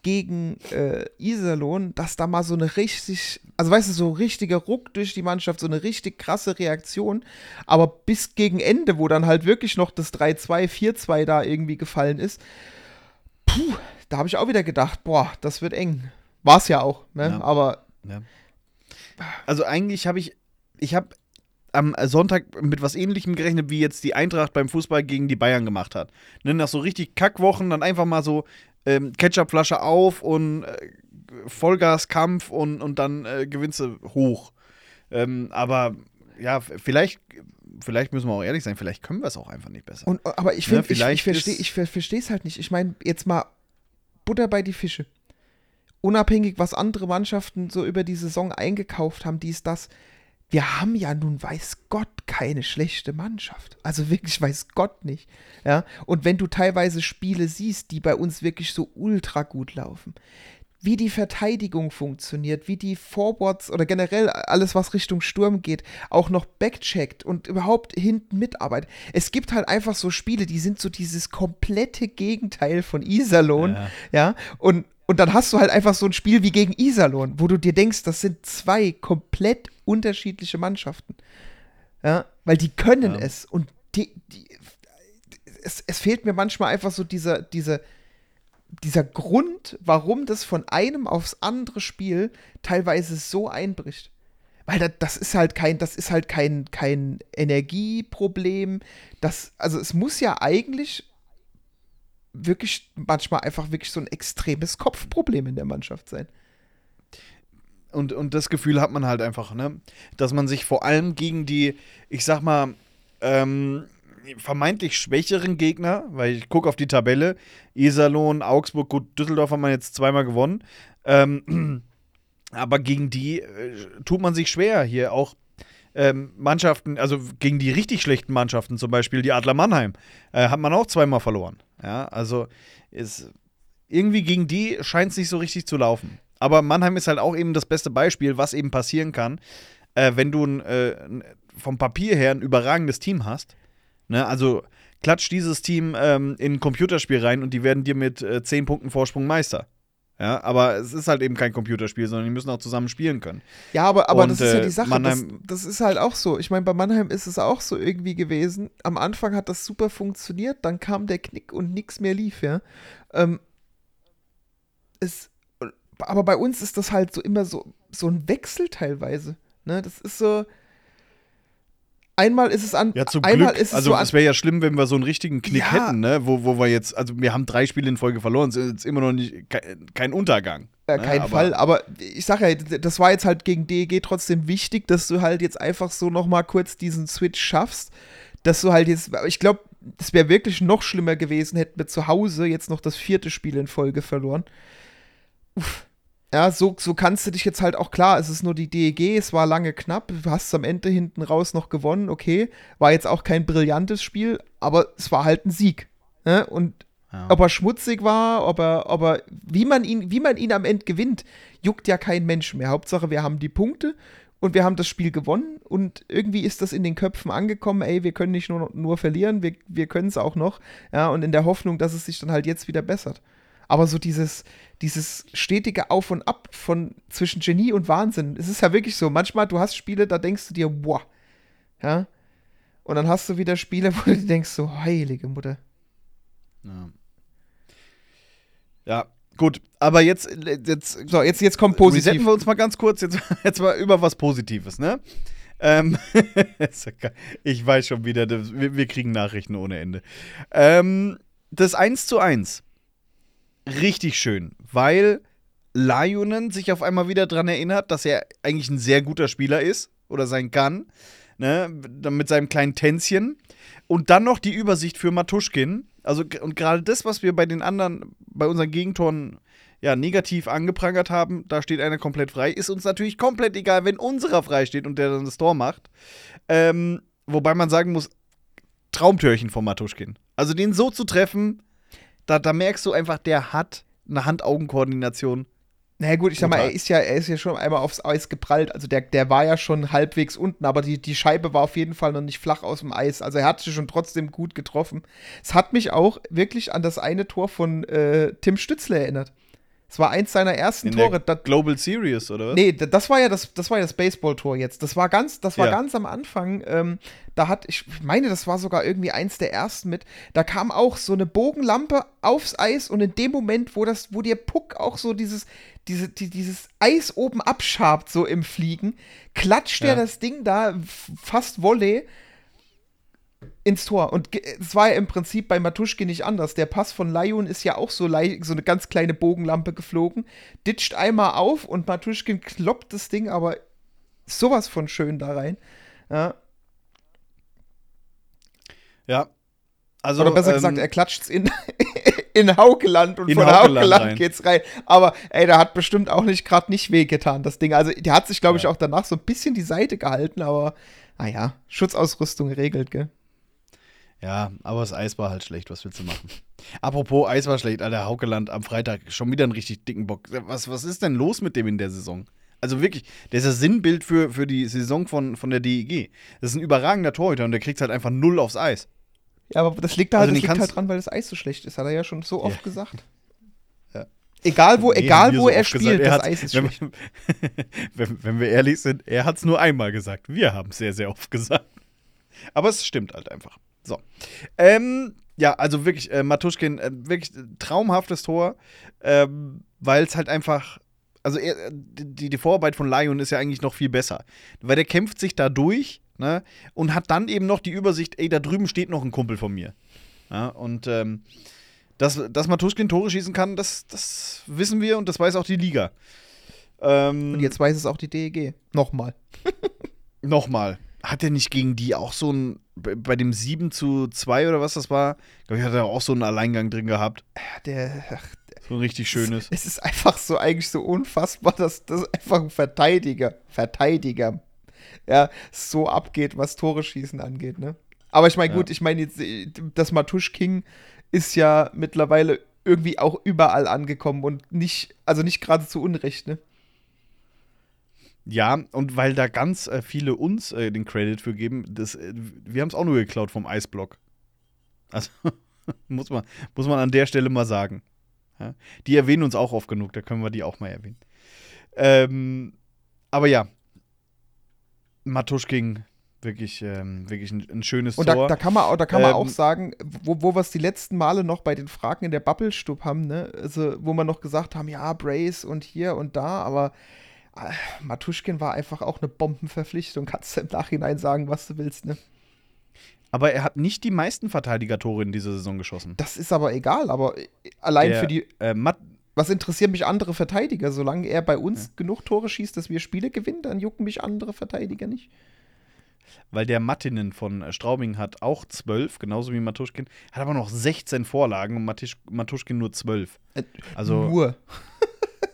gegen äh, Iserlohn, dass da mal so eine richtig, also weißt du, so richtiger Ruck durch die Mannschaft, so eine richtig krasse Reaktion. Aber bis gegen Ende, wo dann halt wirklich noch das 3-2, 4-2 da irgendwie gefallen ist, puh, da habe ich auch wieder gedacht, boah, das wird eng. War es ja auch, ne? Ja. Aber Ja. Also eigentlich habe ich, ich habe am Sonntag mit was ähnlichem gerechnet, wie jetzt die Eintracht beim Fußball gegen die Bayern gemacht hat. Ne, nach so richtig Kackwochen dann einfach mal so ähm, Ketchupflasche auf und äh, Vollgaskampf und, und dann äh, gewinnst du hoch. Ähm, aber ja, vielleicht, vielleicht müssen wir auch ehrlich sein, vielleicht können wir es auch einfach nicht besser. Und, aber ich Ne, finde, ich, ich verstehe es halt nicht. Ich meine, jetzt mal Butter bei die Fische. Unabhängig, was andere Mannschaften so über die Saison eingekauft haben, dies, das. Wir haben ja nun, weiß Gott, keine schlechte Mannschaft. Also wirklich, weiß Gott nicht. Ja. Und wenn du teilweise Spiele siehst, die bei uns wirklich so ultra gut laufen, wie die Verteidigung funktioniert, wie die Forwards oder generell alles, was Richtung Sturm geht, auch noch backcheckt und überhaupt hinten mitarbeitet. Es gibt halt einfach so Spiele, die sind so dieses komplette Gegenteil von Iserlohn, Ja. ja, und, und dann hast du halt einfach so ein Spiel wie gegen Iserlohn, wo du dir denkst, das sind zwei komplett unterschiedliche Mannschaften. Ja, weil die können Ja. es und die, die, es, es fehlt mir manchmal einfach so dieser, dieser, dieser Grund, warum das von einem aufs andere Spiel teilweise so einbricht. Weil das, das ist halt kein, das ist halt kein, kein Energieproblem. Das, also es muss ja eigentlich wirklich manchmal einfach wirklich so ein extremes Kopfproblem in der Mannschaft sein. Und, und das Gefühl hat man halt einfach, ne? Dass man sich vor allem gegen die, ich sag mal, ähm, vermeintlich schwächeren Gegner, weil ich gucke auf die Tabelle, Iserlohn, Augsburg, gut, Düsseldorf haben wir jetzt zweimal gewonnen. Ähm, <clears throat> aber gegen die äh, tut man sich schwer hier auch. Ähm, Mannschaften, also gegen die richtig schlechten Mannschaften, zum Beispiel die Adler Mannheim, äh, hat man auch zweimal verloren. Ja, also ist irgendwie gegen die scheint es nicht so richtig zu laufen. Aber Mannheim ist halt auch eben das beste Beispiel, was eben passieren kann, äh, wenn du ein, äh, vom Papier her ein überragendes Team hast. Ne? Also klatsch dieses Team ähm, in ein Computerspiel rein und die werden dir mit äh, 10 Punkten Vorsprung Meister. Ja, aber es ist halt eben kein Computerspiel, sondern die müssen auch zusammen spielen können. Ja, aber, aber Und, das ist ja äh, die Sache. Mannheim- das, das ist halt auch so. Ich meine, bei Mannheim ist es auch so irgendwie gewesen. Am Anfang hat das super funktioniert, dann kam der Knick und nichts mehr lief, ja. Ähm, es, aber bei uns ist das halt so immer so, so ein Wechsel teilweise. Ne? Das ist so. Einmal ist es an. Ja, zum einmal Glück. ist es also so es wäre ja schlimm, wenn wir so einen richtigen Knick Ja. hätten, ne? Wo, wo wir jetzt, also wir haben drei Spiele in Folge verloren, es ist jetzt immer noch nicht kein, kein Untergang. Ja, ne? kein aber, Fall, aber ich sag ja, das war jetzt halt gegen DEG trotzdem wichtig, dass du halt jetzt einfach so noch mal kurz diesen Switch schaffst, dass du halt jetzt, ich glaube, es wäre wirklich noch schlimmer gewesen, hätten wir zu Hause jetzt noch das vierte Spiel in Folge verloren. Uff. Ja, so, so kannst du dich jetzt halt auch klar, es ist nur die DEG, es war lange knapp, du hast am Ende hinten raus noch gewonnen, okay, war jetzt auch kein brillantes Spiel, aber es war halt ein Sieg. Ne? Und Ja. ob er schmutzig war, ob er, ob er, wie man ihn, wie man ihn am Ende gewinnt, juckt ja kein Mensch mehr. Hauptsache, wir haben die Punkte und wir haben das Spiel gewonnen und irgendwie ist das in den Köpfen angekommen, ey, wir können nicht nur, nur verlieren, wir, wir können es auch noch, ja, und in der Hoffnung, dass es sich dann halt jetzt wieder bessert. Aber so dieses, dieses stetige Auf und Ab von zwischen Genie und Wahnsinn, es ist ja wirklich so, manchmal, du hast Spiele, da denkst du dir, boah, ja, und dann hast du wieder Spiele, <laughs> wo du dir denkst, so, heilige Mutter. Ja. ja, gut, aber jetzt, jetzt So, jetzt, jetzt kommt resetten positiv. wir uns mal ganz kurz, jetzt, <laughs> jetzt mal über was Positives, ne? Ähm, <laughs> ich weiß schon wieder, wir, wir kriegen Nachrichten ohne Ende. Ähm, das 1 zu 1. Richtig schön, weil Lionen sich auf einmal wieder daran erinnert, dass er eigentlich ein sehr guter Spieler ist oder sein kann. Ne, mit seinem kleinen Tänzchen. Und dann noch die Übersicht für Matuschkin. Also, und gerade das, was wir bei den anderen, bei unseren Gegentoren ja, negativ angeprangert haben, da steht einer komplett frei, ist uns natürlich komplett egal, wenn unserer frei steht und der dann das Tor macht. Ähm, wobei man sagen muss, Traumtörchen von Matuschkin. Also den so zu treffen, da, da merkst du einfach, der hat eine Hand-Augen-Koordination. Naja gut, ich sag mal, er ist ja, er ist ja schon einmal aufs Eis geprallt. Also der, der war ja schon halbwegs unten, aber die, die Scheibe war auf jeden Fall noch nicht flach aus dem Eis. Also er hat sich schon trotzdem gut getroffen. Es hat mich auch wirklich an das eine Tor von äh, Tim Stützle erinnert. Es war eins seiner ersten In Tore. der Global Series, oder was? nee, das war ja das, das war ja das Baseballtor jetzt. Das war ganz, das war Ja. ganz am Anfang. Ähm, da hat, ich meine, das war sogar irgendwie eins der ersten mit. Da kam auch so eine Bogenlampe aufs Eis und in dem Moment, wo das, wo der Puck auch so dieses, diese, die, dieses Eis oben abschabt, so im Fliegen, klatscht Ja. er das Ding da fast Volley ins Tor. Und es war ja im Prinzip bei Matuschke nicht anders. Der Pass von Lyon ist ja auch so, so eine ganz kleine Bogenlampe geflogen, ditcht einmal auf und Matuschkin kloppt das Ding aber sowas von schön da rein. Ja. Ja. Also, Oder besser ähm, gesagt, er klatscht's in, <laughs> in Haukeland und In von Haukeland Haukeland rein. geht's rein. Aber ey, der hat bestimmt auch nicht gerade nicht wehgetan, das Ding. Also der hat sich, glaube ich, Ja. auch danach so ein bisschen die Seite gehalten, aber naja, Schutzausrüstung regelt, gell? Ja, aber das Eis war halt schlecht. Was willst du machen? Apropos Eis war schlecht, Alter. Haukeland am Freitag schon wieder einen richtig dicken Bock. Was, was ist denn los mit dem in der Saison? Also wirklich, der ist das Sinnbild für, für die Saison von, von der DEG. Das ist ein überragender Torhüter und der kriegt halt einfach null aufs Eis. Ja, aber das liegt da halt, Also das liegt halt dran, weil das Eis so schlecht ist, hat er ja schon so oft Ja. gesagt. <laughs> Ja. Egal wo, Nee, egal wo so er spielt, gesagt. Er das Eis ist wenn, schlecht. <laughs> wenn, wenn wir ehrlich sind, er hat es nur einmal gesagt. Wir haben es sehr, sehr oft gesagt. Aber es stimmt halt einfach. So. Ähm, ja, also wirklich, äh, Matuschkin, äh, wirklich äh, traumhaftes Tor, ähm, weil es halt einfach. Also er, die, die Vorarbeit von Lion ist ja eigentlich noch viel besser. Weil der kämpft sich da durch ne, und hat dann eben noch die Übersicht, ey, da drüben steht noch ein Kumpel von mir. Ja, und ähm, dass, dass Matuschkin Tore schießen kann, das, das wissen wir und das weiß auch die Liga. Ähm, Und jetzt weiß es auch die DEG. Nochmal. <laughs> Nochmal. Hat er nicht gegen die auch so ein, bei dem 7 zu 2 oder was das war, glaube ich, hat er auch so einen Alleingang drin gehabt. Der, ach, So ein richtig schönes. es ist einfach so eigentlich so unfassbar, dass das einfach ein Verteidiger, Verteidiger, ja, so abgeht, was Tore schießen angeht, ne? Aber ich meine, Ja. gut, ich meine, jetzt, das Matusch King ist ja mittlerweile irgendwie auch überall angekommen und nicht, also nicht gerade zu Unrecht, ne? Ja, und weil da ganz äh, viele uns äh, den Credit für geben, das, äh, wir haben es auch nur geklaut vom Eisblock. Also <laughs> muss, man, muss man an der Stelle mal sagen. Ja? Die erwähnen uns auch oft genug, da können wir die auch mal erwähnen. Ähm, aber ja, Matuschking, wirklich, ähm, wirklich ein, ein schönes Und Tor. da, da kann man, auch, da kann man Ähm, auch sagen, wo, wo wir es die letzten Male noch bei den Fragen in der Bubble-Stub haben, ne? Also, wo wir noch gesagt haben, ja, Brace und hier und da, aber Matuschkin war einfach auch eine Bombenverpflichtung. Kannst du im Nachhinein sagen, was du willst, ne? Aber er hat nicht die meisten Verteidiger-Tore in dieser Saison geschossen. Das ist aber egal, aber äh, allein Der, für die, Äh, was interessieren mich andere Verteidiger? Solange er bei uns genug Tore schießt, dass wir Spiele gewinnen, dann jucken mich andere Verteidiger nicht. weil der Mattinen von äh, Straubing hat auch 12, genauso wie Matuschkin, hat aber noch 16 Vorlagen und Matisch, Matuschkin nur 12. Äh, Also, Nur.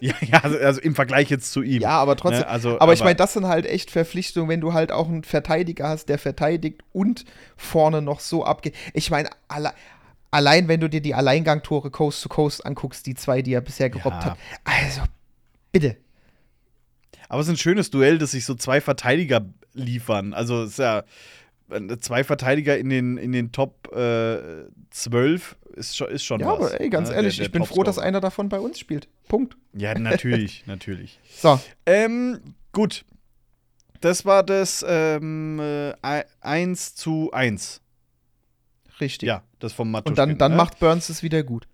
<laughs> ja, ja, also, also im Vergleich jetzt zu ihm. Ja, aber trotzdem. Ne, also, aber, ich meine, das sind halt echt Verpflichtungen, wenn du halt auch einen Verteidiger hast, der verteidigt und vorne noch so abgeht. Ich meine, alle, allein wenn du dir die Alleingangtore Coast to Coast anguckst, die zwei, die er bisher gerobbt Ja. hat. Also, bitte. Aber es ist ein schönes Duell, dass sich so zwei Verteidiger liefern. Also es ist ja zwei Verteidiger in den, in den Top äh, 12 ist schon, ist schon Ja, was. aber ey, ganz ne? ehrlich, Der- der ich bin froh, dass einer davon bei uns spielt. Punkt. Ja, <laughs> natürlich, natürlich. So, Ähm, gut. Das war das ähm, äh, 1 zu 1. richtig. Ja, das vom Matuschkin. Und dann, dann ne? macht Burns es wieder gut.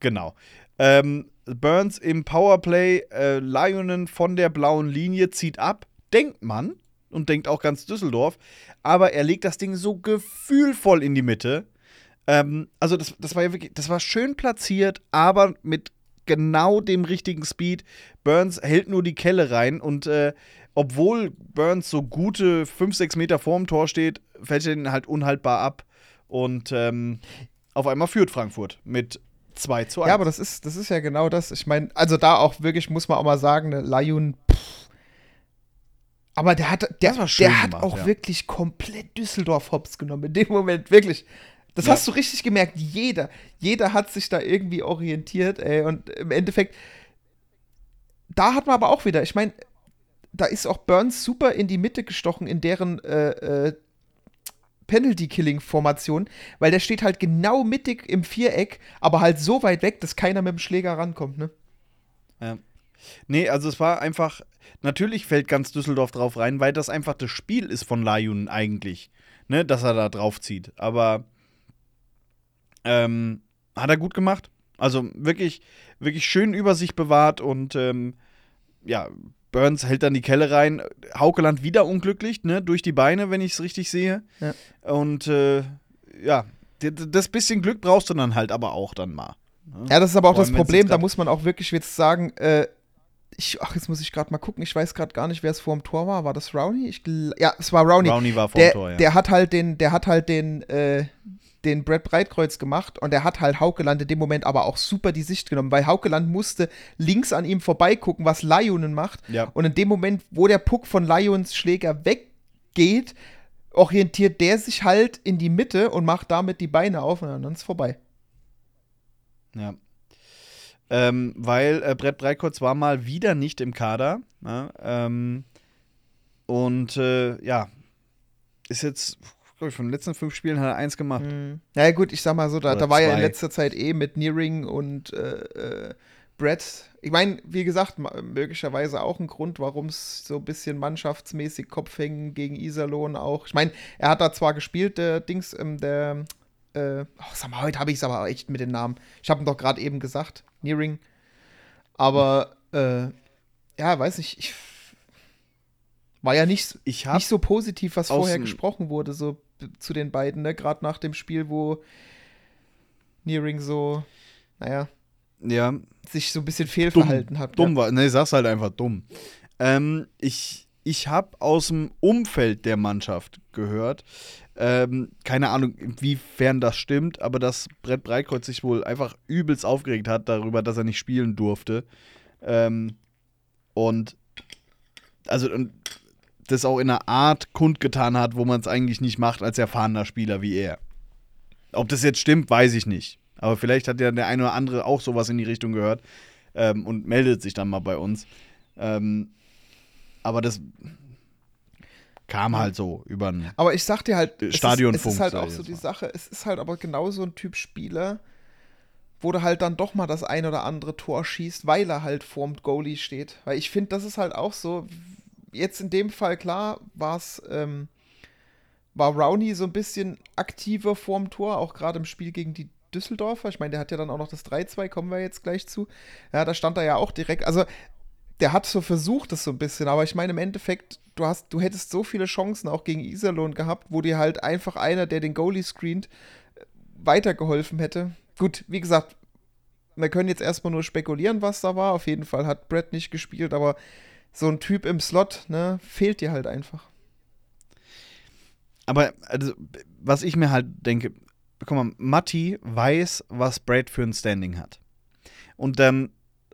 Genau. Ähm, Burns im Powerplay, äh, Lionen von der blauen Linie zieht ab. Denkt man, und denkt auch ganz Düsseldorf. Aber er legt das Ding so gefühlvoll in die Mitte. Ähm, also das, das war ja wirklich, das war schön platziert, aber mit genau dem richtigen Speed. Burns hält nur die Kelle rein und äh, obwohl Burns so gute 5, 6 Meter vorm Tor steht, fällt er ihn halt unhaltbar ab. Und ähm, auf einmal führt Frankfurt mit 2 zu 1. Ja, aber das ist, das ist ja genau das. Ich meine, also da auch wirklich, muss man auch mal sagen, ne, Layun. Aber der hat, der, Das war schön der hat gemacht, auch ja. wirklich komplett Düsseldorf hops genommen. In dem Moment, wirklich. Das Ja. hast du richtig gemerkt. Jeder, jeder hat sich da irgendwie orientiert, ey. Und im Endeffekt, da hat man aber auch wieder, ich meine, da ist auch Burns super in die Mitte gestochen in deren äh, äh, Penalty-Killing-Formation, weil der steht halt genau mittig im Viereck, aber halt so weit weg, dass keiner mit dem Schläger rankommt, ne? Ja. Nee, also es war einfach, natürlich fällt ganz Düsseldorf drauf rein, weil das einfach das Spiel ist von Lajun eigentlich, ne, dass er da drauf zieht. Aber ähm, hat er gut gemacht. Also wirklich, wirklich schön über sich bewahrt und ähm, ja, Burns hält dann die Kelle rein. Haukeland wieder unglücklich, ne, durch die Beine, wenn ich es richtig sehe. Ja. Und äh, ja, das bisschen Glück brauchst du dann halt aber auch dann mal. ne? Ja, das ist aber auch Vor das Problem, da muss man auch wirklich jetzt sagen, äh, ich, ach, jetzt muss ich gerade mal gucken, ich weiß gerade gar nicht, wer es vor dem Tor war. War das Rowney? Ich, ja, es war Rowney. Rowney war vor der, dem Tor, ja. der hat halt den, der hat halt den, äh, den Brett Breitkreuz gemacht und der hat halt Haukeland in dem Moment aber auch super die Sicht genommen, weil Haukeland musste links an ihm vorbeigucken, was Lionen macht. Ja. Und in dem Moment, wo der Puck von Lions Schläger weggeht, orientiert der sich halt in die Mitte und macht damit die Beine auf und dann ist vorbei. Ja. Ähm, weil äh, Brett Breikotz war mal wieder nicht im Kader. Ne? Ähm, und äh, ja, ist jetzt, glaube ich, von den letzten fünf Spielen hat er eins gemacht. Mhm. Ja, gut, ich sag mal so, da, da war ja in letzter Zeit eh mit Nearing und äh, äh, Brett. Ich meine, wie gesagt, möglicherweise auch ein Grund, warum es so ein bisschen mannschaftsmäßig Kopfhängen gegen Iserlohn auch. Ich meine, er hat da zwar gespielt, der Dings, ähm, der, äh, oh, sag mal, heute habe ich es aber echt mit den Namen. Ich habe ihn doch gerade eben gesagt, Nearing. Aber, äh, ja, weiß nicht, ich war ja nicht, nicht so positiv, was vorher gesprochen wurde, so zu den beiden, ne? Gerade nach dem Spiel, wo Nearing so, naja, ja, sich so ein bisschen fehlverhalten hat. dumm war. Ne, sag's halt einfach dumm. Ähm, ich ich habe aus dem Umfeld der Mannschaft gehört, ähm, keine Ahnung, inwiefern das stimmt, aber dass Brett Breitkreuz sich wohl einfach übelst aufgeregt hat darüber, dass er nicht spielen durfte. Ähm, und also und das auch in einer Art kundgetan hat, wo man es eigentlich nicht macht als erfahrener Spieler wie er. Ob das jetzt stimmt, weiß ich nicht. Aber vielleicht hat ja der eine oder andere auch sowas in die Richtung gehört ähm, und meldet sich dann mal bei uns. Ähm, aber das kam halt so über einen. Aber ich sag dir halt, es ist, Stadionfunk, es ist halt auch so die. Sache, es ist halt aber genau so ein Typ Spieler, wo du halt dann doch mal das ein oder andere Tor schießt, weil er halt vorm Goalie steht. Weil ich finde, das ist halt auch so, jetzt in dem Fall klar, war es, ähm, war Rowney so ein bisschen aktiver vorm Tor, auch gerade im Spiel gegen die Düsseldorfer. Ich meine, der hat ja dann auch noch das 3-2, kommen wir jetzt gleich zu. Ja, da stand er ja auch direkt, also der hat so versucht, das so ein bisschen, aber ich meine, im Endeffekt, du hast, du hättest so viele Chancen auch gegen Iserlohn gehabt, wo dir halt einfach einer, der den Goalie screent, äh, weitergeholfen hätte. Gut, wie gesagt, wir können jetzt erstmal nur spekulieren, was da war. Auf jeden Fall hat Brett nicht gespielt, aber so ein Typ im Slot, ne, fehlt dir halt einfach. Aber also, was ich mir halt denke, guck mal, Matti weiß, was Brad für ein Standing hat. Und dann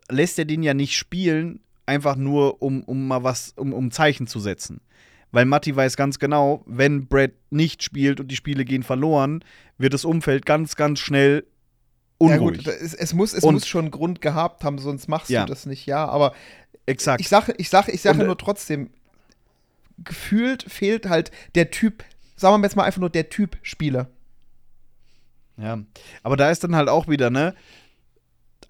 lässt er den ja nicht spielen, einfach nur, um, um mal was, um, um Zeichen zu setzen. Weil Matti weiß ganz genau, wenn Brad nicht spielt und die Spiele gehen verloren, wird das Umfeld ganz, ganz schnell Ja unruhig. gut, da- es, es, muss, es Und- muss schon Grund gehabt haben, sonst machst Ja. du das nicht, ja. Aber Exakt. ich sage, ich sage, ich Und, äh, nur trotzdem, gefühlt fehlt halt der Typ, sagen wir jetzt mal einfach nur der Typ Spieler. Ja, aber da ist dann halt auch wieder, ne?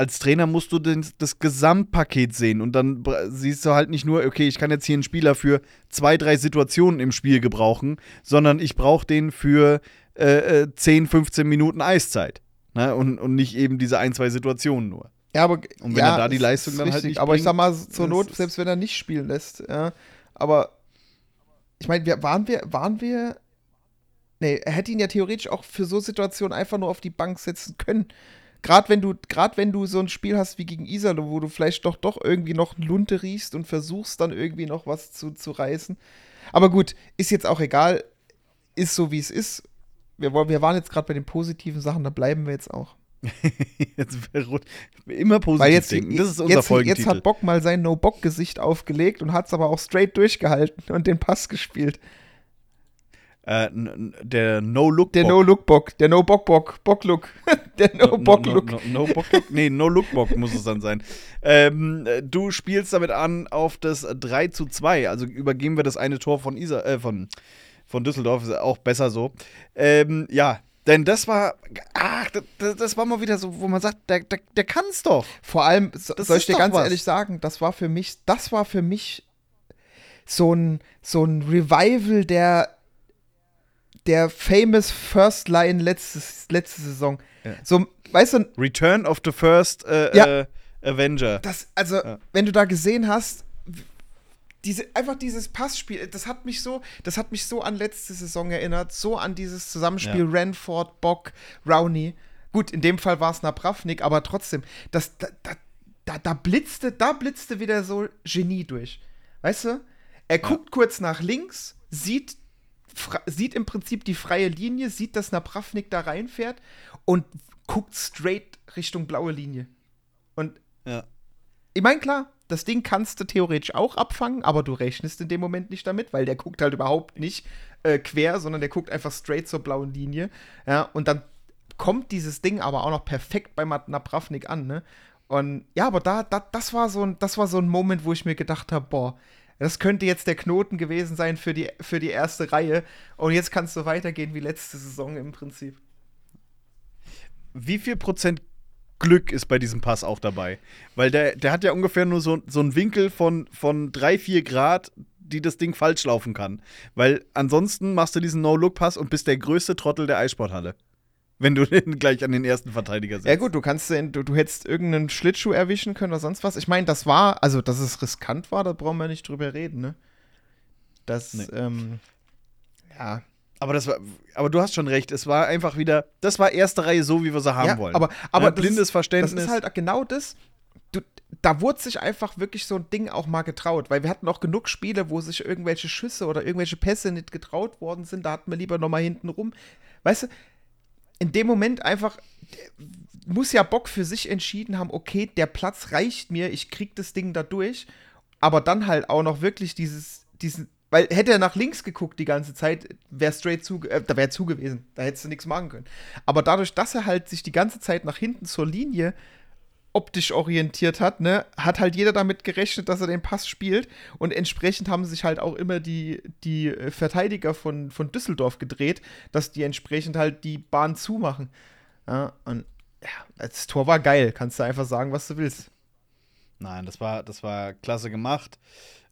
Als Trainer musst du den, das Gesamtpaket sehen und dann siehst du halt nicht nur, okay, ich kann jetzt hier einen Spieler für zwei, drei Situationen im Spiel gebrauchen, sondern ich brauche den für äh, äh, 10, 15 Minuten Eiszeit. Ne? Und, und nicht eben diese ein, zwei Situationen nur. Ja, aber Und wenn ja, er da die Leistung ist dann halt richtig, nicht Aber ich bringt, sag mal, zur Not, selbst wenn er nicht spielen lässt, ja. Aber ich meine, wir, waren wir, waren wir. Nee, er hätte ihn ja theoretisch auch für so Situationen einfach nur auf die Bank setzen können. Gerade wenn du, gerade wenn du so ein Spiel hast wie gegen Isalo, wo du vielleicht doch doch irgendwie noch Lunte riechst und versuchst dann irgendwie noch was zu, zu reißen. Aber gut, ist jetzt auch egal. Ist so wie es ist. Wir, wir waren jetzt gerade bei den positiven Sachen, da bleiben wir jetzt auch. <laughs> jetzt immer positiv Weil jetzt, denken. Das ist unser jetzt, Folgentitel. jetzt hat Bock mal sein No-Bock-Gesicht aufgelegt und hat es aber auch straight durchgehalten und den Pass gespielt. Äh, der No-Look. Der No-Look-Bock, der No-Bock-Bock, Bock-Look, <laughs> der No-Bock-Look. No, no, no, Bock -Look? Nee, No-Look-Bock muss es dann sein. Ähm, äh, du spielst damit an auf das 3 zu 2. Also übergeben wir das eine Tor von, Isa, äh, von, von Düsseldorf. Ist auch besser so. Ähm, ja, denn das war. Ach, das, das war mal wieder so, wo man sagt, der, der, der kann's doch. Vor allem, so, Das soll ich dir ganz was. ehrlich sagen, das war für mich, das war für mich so ein, so ein Revival der, der famous First Line letztes, letzte Saison. Ja. So, weißt du, Return of the First äh, Ja. äh, Avenger. das, also, Ja. wenn du da gesehen hast, diese, einfach dieses Passspiel, das hat mich so, das hat mich so an letzte Saison erinnert, so an dieses Zusammenspiel Ja. Ranford, Bock, Rowney. Gut, in dem Fall war es Napravnik, aber trotzdem, das, da, da, da, blitzte, da blitzte wieder so Genie durch. Weißt du? Er guckt kurz nach links, sieht, sieht im Prinzip die freie Linie, sieht, dass Napravnik da reinfährt und guckt straight Richtung blaue Linie. Und Ja. ich meine, klar, das Ding kannst du theoretisch auch abfangen, aber du rechnest in dem Moment nicht damit, weil der guckt halt überhaupt nicht äh, quer, sondern der guckt einfach straight zur blauen Linie. Ja, und dann kommt dieses Ding aber auch noch perfekt bei Napravnik an, ne? Und ja, aber da, da, das war so ein, das war so ein Moment, wo ich mir gedacht habe, boah, das könnte jetzt der Knoten gewesen sein für die, für die erste Reihe. Und jetzt kannst du weitergehen wie letzte Saison im Prinzip. Wie viel Prozent Glück ist bei diesem Pass auch dabei? Weil der, der hat ja ungefähr nur so, so einen Winkel von, von 3, 4 Grad, die das Ding falsch laufen kann. Weil ansonsten machst du diesen No-Look-Pass und bist der größte Trottel der Eissporthalle. Wenn du <laughs> den gleich an den ersten Verteidiger setzt. Ja gut, du kannst den, du, du hättest irgendeinen Schlittschuh erwischen können oder sonst was. Ich meine, das war, also dass es riskant war, da brauchen wir nicht drüber reden, ne? Das, Nee. ähm, ja. Aber, das war, aber du hast schon recht, es war einfach wieder, das war erste Reihe so, wie wir sie haben ja, wollen. aber, aber Ja, blindes ist, Verständnis. Das ist halt genau das. Du, da wurde sich einfach wirklich so ein Ding auch mal getraut, weil wir hatten auch genug Spiele, wo sich irgendwelche Schüsse oder irgendwelche Pässe nicht getraut worden sind. Da hatten wir lieber noch mal hinten rum. Weißt du, in dem Moment einfach muss ja Bock für sich entschieden haben, okay, der Platz reicht mir, ich krieg das Ding da durch, aber dann halt auch noch wirklich dieses, diesen, weil hätte er nach links geguckt die ganze Zeit, wäre straight zu, äh, da wäre zu gewesen, da hättest du nichts machen können. Aber dadurch, dass er halt sich die ganze Zeit nach hinten zur Linie optisch orientiert hat, ne, hat halt jeder damit gerechnet, dass er den Pass spielt und entsprechend haben sich halt auch immer die, die äh, Verteidiger von, von Düsseldorf gedreht, dass die entsprechend halt die Bahn zumachen. Ja, und ja, das Tor war geil, kannst du einfach sagen, was du willst. Nein, das war, das war klasse gemacht.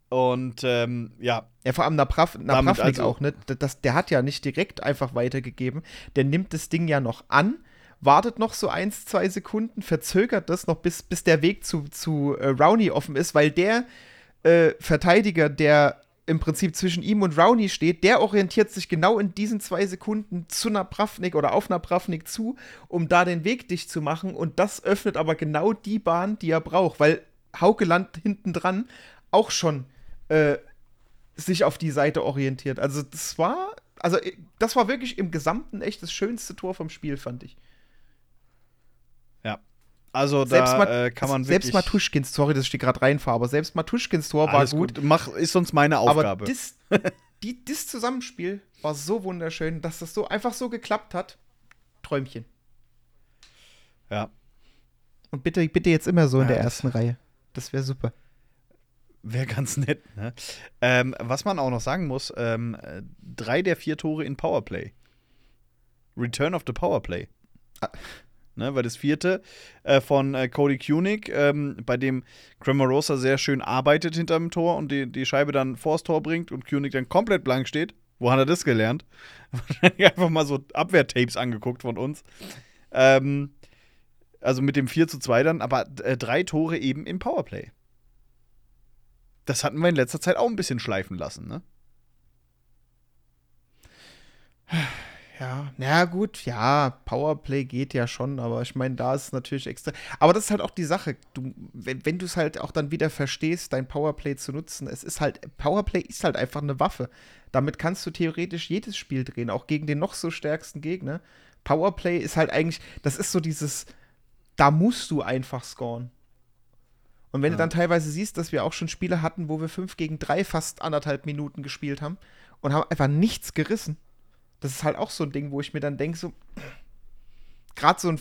Und ähm, ja, Ja, vor allem Naprav, Napravnik also- auch, ne? Das, der hat ja nicht direkt einfach weitergegeben. Der nimmt das Ding ja noch an, wartet noch so eins, zwei Sekunden, verzögert das noch, bis, bis der Weg zu, zu äh, Rowney offen ist, weil der äh, Verteidiger, der im Prinzip zwischen ihm und Rowney steht, der orientiert sich genau in diesen zwei Sekunden zu Napravnik oder auf Napravnik zu, um da den Weg dicht zu machen. Und das öffnet aber genau die Bahn, die er braucht, weil Hauke Land hinten dran auch schon äh, sich auf die Seite orientiert. Also das war, also äh, das war wirklich im Gesamten echt das schönste Tor vom Spiel, fand ich. ja. Also Selbst, da äh, kann man wirklich. selbst Matuschkins, sorry, dass ich die gerade reinfahre, aber selbst Matuschkins Tor war gut. gut. Mach, ist sonst meine Aufgabe. Aber das, die, das Zusammenspiel war so wunderschön, dass das so einfach so geklappt hat. Träumchen. ja. Und bitte, bitte jetzt immer so in Ja, der das- ersten Reihe. Das wäre super. Wäre ganz nett, ne? Ähm, was man auch noch sagen muss, ähm, äh, drei der vier Tore in Powerplay. Return of the Powerplay. Ah. Ne, weil das vierte äh, von äh, Cody Kunig, ähm, bei dem Cremorosa sehr schön arbeitet hinterm Tor und die, die Scheibe dann vors Tor bringt und Kunig dann komplett blank steht. Wo hat er das gelernt? <laughs> Einfach mal so Abwehrtapes angeguckt von uns. Ähm, also mit dem 4 zu 2 dann, aber äh, drei Tore eben im Powerplay. Das hatten wir in letzter Zeit auch ein bisschen schleifen lassen, ne? Ja, na gut, ja, Powerplay geht ja schon, aber ich meine, da ist es natürlich extra. Aber das ist halt auch die Sache. Du, wenn, wenn du es halt auch dann wieder verstehst, dein Powerplay zu nutzen, es ist halt, Powerplay ist halt einfach eine Waffe. Damit kannst du theoretisch jedes Spiel drehen, auch gegen den noch so stärksten Gegner. Powerplay ist halt eigentlich, das ist so dieses, da musst du einfach scoren. Und wenn ja. du dann teilweise siehst, dass wir auch schon Spiele hatten, wo wir 5 gegen 3 fast anderthalb Minuten gespielt haben und haben einfach nichts gerissen das ist halt auch so ein Ding, wo ich mir dann denke, so, gerade so ein,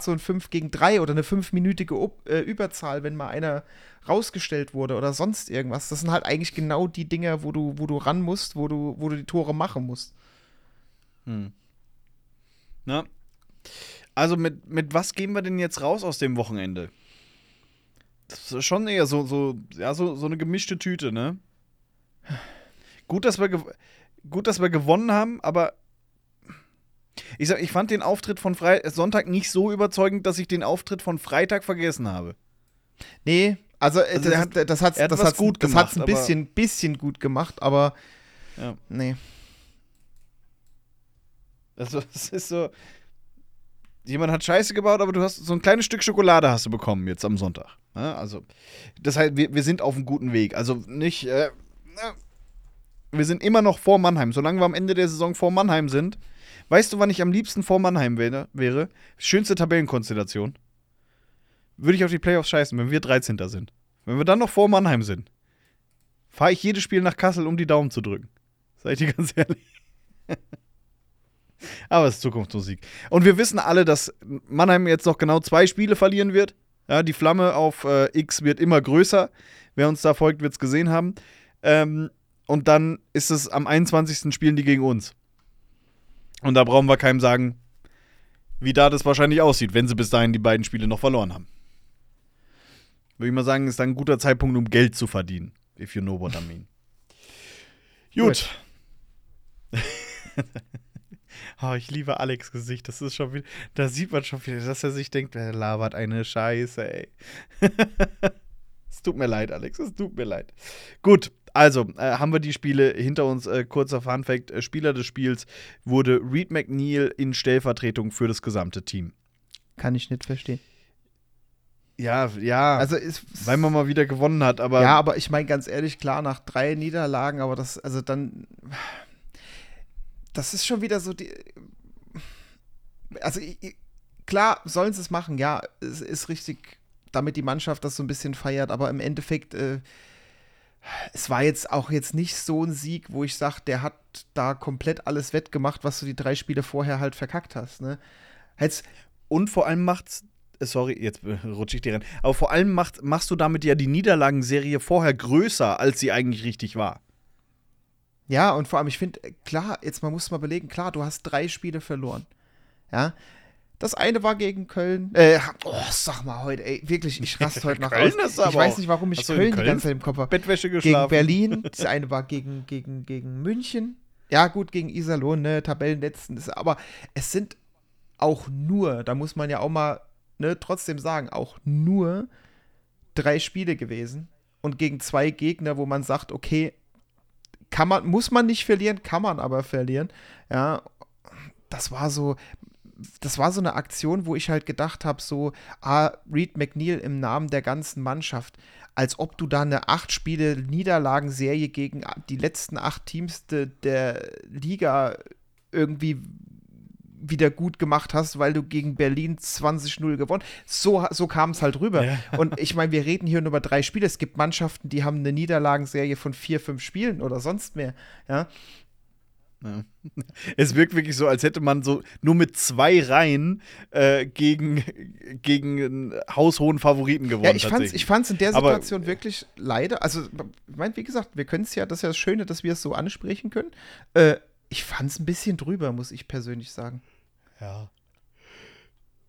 so ein 5 gegen 3 oder eine 5-minütige äh, Überzahl, wenn mal einer rausgestellt wurde oder sonst irgendwas, das sind halt eigentlich genau die Dinge, wo du, wo du ran musst, wo du, wo du die Tore machen musst. Hm. Na. Also mit, mit was gehen wir denn jetzt raus aus dem Wochenende? Das ist schon eher so, so, ja, so, so eine gemischte Tüte, ne? Gut, dass wir gut, dass wir gewonnen haben, aber ich sag, ich fand den Auftritt von Fre Sonntag nicht so überzeugend, dass ich den Auftritt von Freitag vergessen habe. Nee, also, äh, also das, hat, das hat's, das hat's, gut das hat's ein bisschen, bisschen gut gemacht, aber ja. nee. Also, <laughs> es ist so. Jemand hat Scheiße gebaut, aber du hast so ein kleines Stück Schokolade hast du bekommen jetzt am Sonntag. Ja, also, das heißt, wir, wir sind auf einem guten Weg. Also nicht. Äh, wir sind immer noch vor Mannheim. Solange wir am Ende der Saison vor Mannheim sind, weißt du, wann ich am liebsten vor Mannheim wäre? wäre? Schönste Tabellenkonstellation. Würde ich auf die Playoffs scheißen, wenn wir 13. sind. Wenn wir dann noch vor Mannheim sind, fahre ich jedes Spiel nach Kassel, um die Daumen zu drücken. Ich dir <laughs> ganz ehrlich. Aber es ist Zukunftsmusik. Und wir wissen alle, dass Mannheim jetzt noch genau zwei Spiele verlieren wird. Ja, die Flamme auf äh, X wird immer größer. Wer uns da folgt, wird es gesehen haben. Ähm, und dann ist es am 21. spielen die gegen uns. Und da brauchen wir keinem sagen, wie da das wahrscheinlich aussieht, wenn sie bis dahin die beiden Spiele noch verloren haben. Würde ich mal sagen, ist dann ein guter Zeitpunkt, um Geld zu verdienen. If you know what I mean. Gut. <laughs> oh, ich liebe Alex Gesicht. Das ist schon wieder, da sieht man schon wieder, dass er sich denkt, er labert eine Scheiße, ey. <laughs> es tut mir leid, Alex, es tut mir leid. Gut, also, äh, haben wir die Spiele hinter uns. Äh, kurzer Fun-Fact: äh, Spieler des Spiels wurde Reed McNeil in Stellvertretung für das gesamte Team. Kann ich nicht verstehen. Ja, ja. Also ist, weil man mal wieder gewonnen hat, aber. Ja, aber ich meine ganz ehrlich, klar, nach drei Niederlagen, aber das, also dann. Das ist schon wieder so die. Also, klar, sollen sie es machen, ja, es ist richtig, damit die Mannschaft das so ein bisschen feiert, aber im Endeffekt. Äh, es war jetzt auch jetzt nicht so ein Sieg, wo ich sage, der hat da komplett alles wettgemacht, was du die drei Spiele vorher halt verkackt hast. Ne? Jetzt, und vor allem macht's, äh, sorry, jetzt rutsche ich dir rein, aber vor allem macht, machst du damit ja die Niederlagenserie vorher größer, als sie eigentlich richtig war. Ja, und vor allem, ich finde, klar, jetzt man muss mal überlegen, klar, du hast drei Spiele verloren. Ja, das eine war gegen Köln. Äh, oh, sag mal heute, ey, wirklich, ich <laughs> raste heute nach Köln aus. Ich weiß nicht, warum ich Köln, Köln, die ganze Zeit im Kopf habe. Bettwäsche geschlafen. Gegen Berlin, <laughs> das eine war gegen, gegen, gegen München. Ja, gut, gegen Iserlohn, ne, Tabellenletzten. Das, aber es sind auch nur, da muss man ja auch mal, ne, trotzdem sagen, auch nur drei Spiele gewesen. Und gegen zwei Gegner, wo man sagt, okay, kann man, muss man nicht verlieren, kann man aber verlieren. Ja, das war so, das war so eine Aktion, wo ich halt gedacht habe, so, ah, Reed McNeil im Namen der ganzen Mannschaft, als ob du da eine acht Spiele Niederlagenserie gegen die letzten acht Teams de, der Liga irgendwie wieder gut gemacht hast, weil du gegen Berlin 20-0 gewonnen. So, so kam es halt rüber. Ja. Und ich meine, wir reden hier nur über drei Spiele. Es gibt Mannschaften, die haben eine Niederlagenserie von vier, fünf Spielen oder sonst mehr. Ja. Ja. <laughs> Es wirkt wirklich so, als hätte man so nur mit zwei Reihen äh, gegen, gegen einen haushohen Favoriten gewonnen. Ja, ich fand's, ich fand's in der Situation Aber, wirklich leider. Also, ich meine, wie gesagt, wir können es ja, das ist ja das Schöne, dass wir es so ansprechen können. Äh, ich fand's ein bisschen drüber, muss ich persönlich sagen. Ja.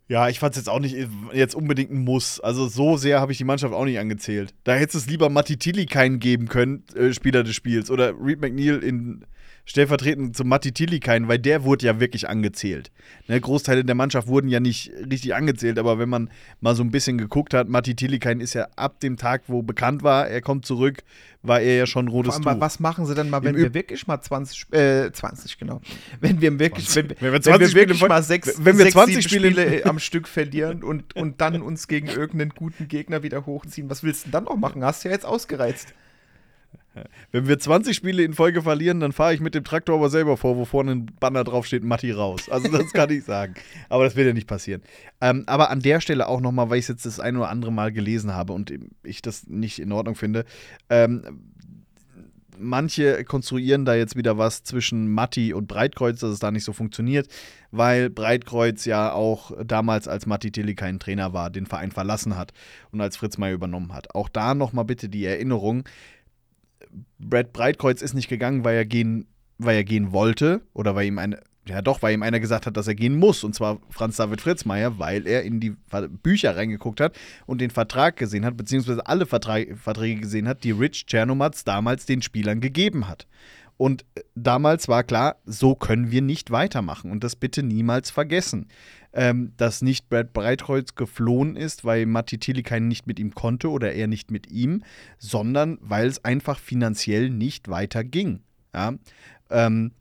Ja, ich fand es jetzt auch nicht jetzt unbedingt ein Muss. Also so sehr habe ich die Mannschaft auch nicht angezählt. Da hätte es lieber Matti Tilly keinen geben können, äh, Spieler des Spiels, oder Reed McNeil in stellvertretend zu Matti Tilikain, weil der wurde ja wirklich angezählt. Ne, Großteile der Mannschaft wurden ja nicht richtig angezählt, aber wenn man mal so ein bisschen geguckt hat, Matti Tilikain ist ja ab dem Tag, wo bekannt war, er kommt zurück, war er ja schon rotes Vor allem, Tuch. was machen sie dann mal, wenn Im wir wirklich mal 20, äh, 20, genau. Wenn wir wirklich, 20. wenn, Wenn wir wenn 20 wir Spiele wirklich voll- mal sechs, wenn wir sechs, 20 sieben Spiele- Spiele <laughs> am Stück verlieren und, und dann uns gegen irgendeinen guten Gegner wieder hochziehen, was willst du denn dann noch machen? Hast du ja jetzt ausgereizt. Wenn wir 20 Spiele in Folge verlieren, dann fahre ich mit dem Traktor aber selber vor, wo vorne ein Banner draufsteht, Matti raus. Also das kann ich sagen. <laughs> Aber das wird ja nicht passieren. Ähm, aber an der Stelle auch nochmal, weil ich es jetzt das ein oder andere Mal gelesen habe und ich das nicht in Ordnung finde. Ähm, manche konstruieren da jetzt wieder was zwischen Matti und Breitkreuz, dass es da nicht so funktioniert, weil Breitkreuz ja auch damals, als Matti Tilly kein Trainer war, den Verein verlassen hat und als Fritz May übernommen hat. Auch da nochmal bitte die Erinnerung, Brad Breitkreuz ist nicht gegangen, weil er gehen, weil er gehen wollte oder weil ihm eine, ja doch, weil ihm einer gesagt hat, dass er gehen muss. Und zwar Franz David Fritzmeier, weil er in die Bücher reingeguckt hat und den Vertrag gesehen hat, beziehungsweise alle Vertra Verträge gesehen hat, die Rich Chernomatz damals den Spielern gegeben hat. Und äh, damals war klar, so können wir nicht weitermachen. Und das bitte niemals vergessen. Ähm, dass nicht Brad Breitkreuz geflohen ist, weil Matti Tilikainen nicht mit ihm konnte oder er nicht mit ihm, sondern weil es einfach finanziell nicht weiter ging. Ja? Ähm,